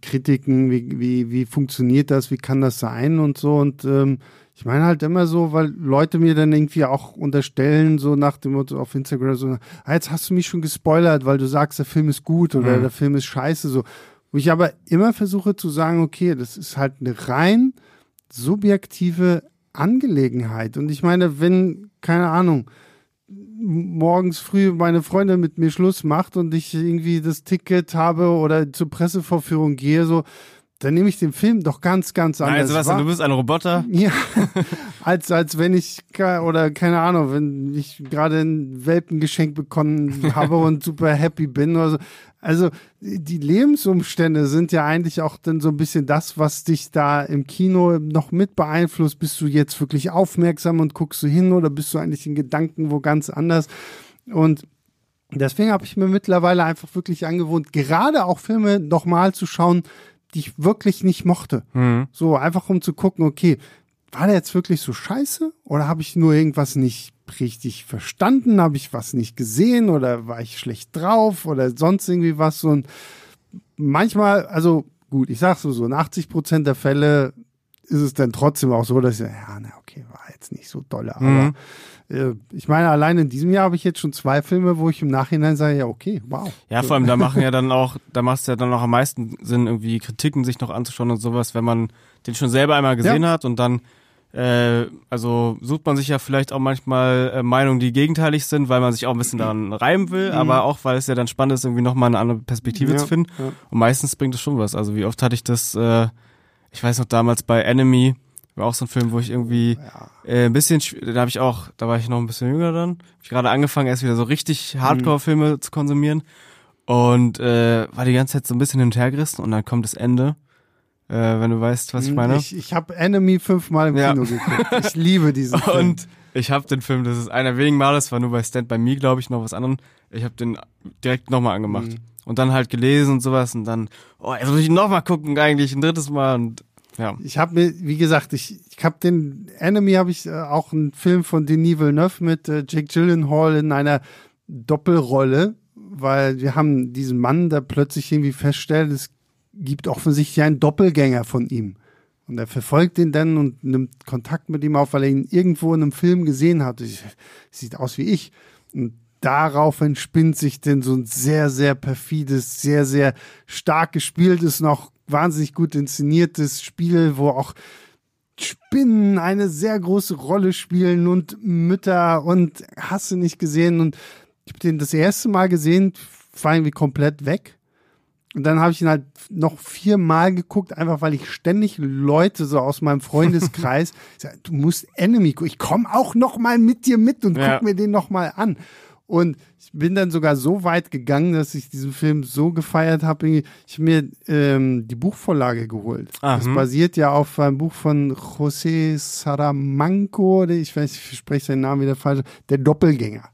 Kritiken, wie, wie, wie funktioniert das, wie kann das sein und so. Und ähm, ich meine halt immer so, weil Leute mir dann irgendwie auch unterstellen, so nach dem Motto auf Instagram, so, ah, jetzt hast du mich schon gespoilert, weil du sagst, der Film ist gut oder Mhm. der Film ist scheiße, so. Wo ich aber immer versuche zu sagen, okay, das ist halt eine rein subjektive Angelegenheit. Und ich meine, wenn, keine Ahnung, morgens früh meine Freundin mit mir Schluss macht und ich irgendwie das Ticket habe oder zur Pressevorführung gehe, so, dann nehme ich den Film doch ganz, ganz anders Nein, Sebastian, wahr. du bist ein Roboter. Ja, als, als wenn ich, oder keine Ahnung, wenn ich gerade ein Welpengeschenk bekommen habe und super happy bin oder so. Also, die Lebensumstände sind ja eigentlich auch dann so ein bisschen das, was dich da im Kino noch mit beeinflusst. Bist du jetzt wirklich aufmerksam und guckst du hin oder bist du eigentlich in Gedanken wo ganz anders? Und deswegen habe ich mir mittlerweile einfach wirklich angewohnt, gerade auch Filme nochmal zu schauen, die ich wirklich nicht mochte. Mhm. So einfach um zu gucken, okay, war der jetzt wirklich so scheiße oder habe ich nur irgendwas nicht richtig verstanden? Habe ich was nicht gesehen oder war ich schlecht drauf oder sonst irgendwie was? Und manchmal, also gut, ich sag so, so in 80 Prozent der Fälle ist es dann trotzdem auch so, dass ich, ja, na okay, war jetzt nicht so dolle, aber Mhm. äh, ich meine, allein in diesem Jahr habe ich jetzt schon zwei Filme, wo ich im Nachhinein sage, ja, okay, wow. Ja, vor allem, da machen ja dann auch, da macht es ja dann auch am meisten Sinn, irgendwie Kritiken sich noch anzuschauen und sowas, wenn man den schon selber einmal gesehen hat und dann, äh, also sucht man sich ja vielleicht auch manchmal äh, Meinungen, die gegenteilig sind, weil man sich auch ein bisschen daran reiben will, aber auch, weil es ja dann spannend ist, irgendwie nochmal eine andere Perspektive Ja, zu finden. ja. Und meistens bringt es schon was. Also wie oft hatte ich das, äh, ich weiß noch damals bei Enemy, war auch so ein Film, wo ich irgendwie äh, ein bisschen, da habe ich auch, da war ich noch ein bisschen jünger dann, hab ich gerade angefangen, erst wieder so richtig Hardcore-Filme zu konsumieren und äh, war die ganze Zeit so ein bisschen hin und her gerissen und dann kommt das Ende, äh, wenn du weißt, was ich meine. Hm, Ich, ich habe Enemy fünfmal im Ja. Kino geguckt. Ich liebe diesen Film. Und ich habe den Film, das ist einer wenigen Male, das war nur bei Stand By Me, glaube ich, noch was anderes. Ich habe den direkt nochmal angemacht. Mhm. Und dann halt gelesen und sowas und dann, oh, jetzt muss ich nochmal gucken eigentlich, ein drittes Mal und ja. Ich habe mir, wie gesagt, ich, ich habe den Enemy habe ich äh, auch einen Film von Denis Villeneuve mit äh, Jake Gyllenhaal in einer Doppelrolle, weil wir haben diesen Mann, der plötzlich irgendwie feststellt, es gibt offensichtlich einen Doppelgänger von ihm. Und er verfolgt ihn dann und nimmt Kontakt mit ihm auf, weil er ihn irgendwo in einem Film gesehen hat. Sieht aus wie ich. Und darauf entspinnt sich denn so ein sehr, sehr perfides, sehr, sehr stark gespieltes, noch wahnsinnig gut inszeniertes Spiel, wo auch Spinnen eine sehr große Rolle spielen und Mütter und hast du nicht gesehen. Und ich habe den das erste Mal gesehen, war irgendwie komplett weg. Und dann habe ich ihn halt noch viermal geguckt, einfach weil ich ständig Leute so aus meinem Freundeskreis, sag, du musst Enemy gucken, ich komme auch noch mal mit dir mit und Ja. guck mir den noch mal an. Und ich bin dann sogar so weit gegangen, dass ich diesen Film so gefeiert habe. Ich habe mir ähm, die Buchvorlage geholt. Ah, das basiert ja auf einem Buch von José Saramago, oder ich weiß, ich spreche seinen Namen wieder falsch, Der Doppelgänger.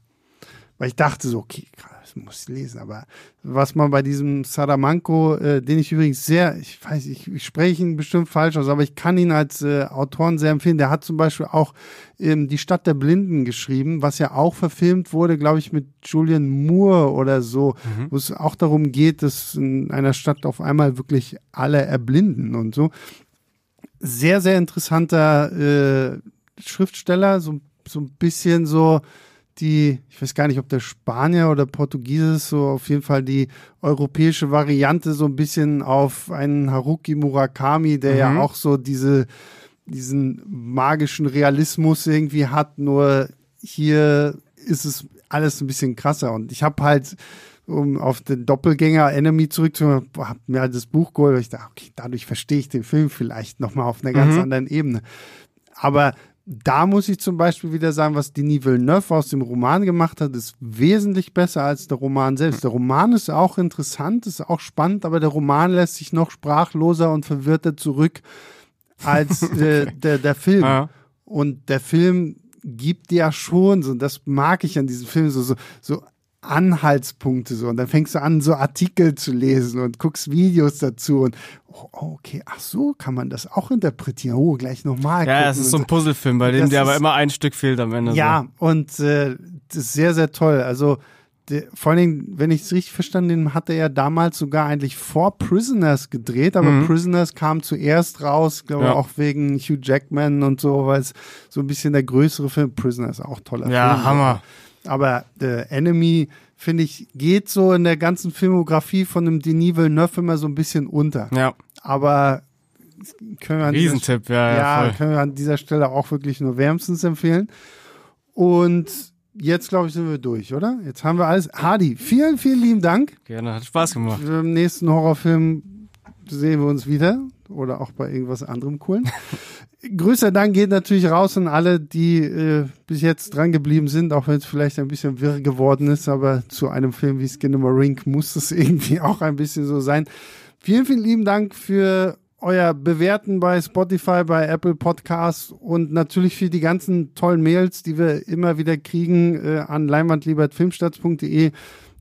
Weil ich dachte so, okay, krass, das muss ich lesen. Aber was man bei diesem Salamanco, äh, den ich übrigens sehr, ich weiß, ich, ich spreche ihn bestimmt falsch aus, aber ich kann ihn als äh, Autoren sehr empfehlen. Der hat zum Beispiel auch ähm, Die Stadt der Blinden geschrieben, was ja auch verfilmt wurde, glaube ich, mit Julian Moore oder so, wo es auch darum geht, dass in einer Stadt auf einmal wirklich alle erblinden und so. Sehr, sehr interessanter äh, Schriftsteller, so, so ein bisschen so die, ich weiß gar nicht, ob der Spanier oder Portugiese ist, so auf jeden Fall die europäische Variante, so ein bisschen auf einen Haruki Murakami, der ja Mhm. auch so diese, diesen magischen Realismus irgendwie hat, nur hier ist es alles ein bisschen krasser. Und ich habe halt, um auf den Doppelgänger Enemy zurückzukommen, habe mir halt das Buch geholt und ich dachte, okay, dadurch verstehe ich den Film vielleicht nochmal auf einer ganz Mhm. anderen Ebene. Aber da muss ich zum Beispiel wieder sagen, was Denis Villeneuve aus dem Roman gemacht hat, ist wesentlich besser als der Roman selbst. Der Roman ist auch interessant, ist auch spannend, aber der Roman lässt sich noch sprachloser und verwirrter zurück als äh, der, der Film. Ja. Und der Film gibt ja schon, so, das mag ich an diesem Film, so, so, so Anhaltspunkte so und dann fängst du an, so Artikel zu lesen und guckst Videos dazu und oh, okay, ach so, kann man das auch interpretieren. Oh, gleich nochmal. Ja, es ist so ein Puzzlefilm, bei dem dir aber immer ein Stück fehlt am Ende. Ja, so. und äh, das ist sehr, sehr toll. Also der, vor allen Dingen, wenn ich es richtig verstanden habe, hat er ja damals sogar eigentlich vor Prisoners gedreht, aber mhm. Prisoners kam zuerst raus, glaube ja. auch wegen Hugh Jackman und so, weil es so ein bisschen der größere Film, Prisoners auch toller ja, Film. Ja, Hammer. Aber The Enemy, finde ich, geht so in der ganzen Filmografie von einem Denis Villeneuve immer so ein bisschen unter. Ja. Aber können wir an Riesentipp, dieser, ja, ja, voll. können wir an dieser Stelle auch wirklich nur wärmstens empfehlen. Und jetzt, glaube ich, sind wir durch, oder? Jetzt haben wir alles. Hardy, vielen, vielen lieben Dank. Gerne, hat Spaß gemacht. Im nächsten Horrorfilm sehen wir uns wieder oder auch bei irgendwas anderem coolen. Größter Dank geht natürlich raus an alle, die äh, bis jetzt dran geblieben sind, auch wenn es vielleicht ein bisschen wirr geworden ist, aber zu einem Film wie Rink muss es irgendwie auch ein bisschen so sein. Vielen, vielen lieben Dank für euer Bewerten bei Spotify, bei Apple Podcasts und natürlich für die ganzen tollen Mails, die wir immer wieder kriegen äh, an leinwandliebertfilmstarts.de.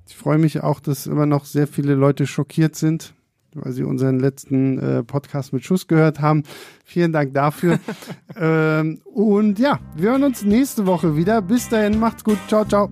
Ich freue mich auch, dass immer noch sehr viele Leute schockiert sind weil Sie unseren letzten äh, Podcast mit Schuss gehört haben. Vielen Dank dafür. ähm, und ja, wir hören uns nächste Woche wieder. Bis dahin, macht's gut. Ciao, ciao.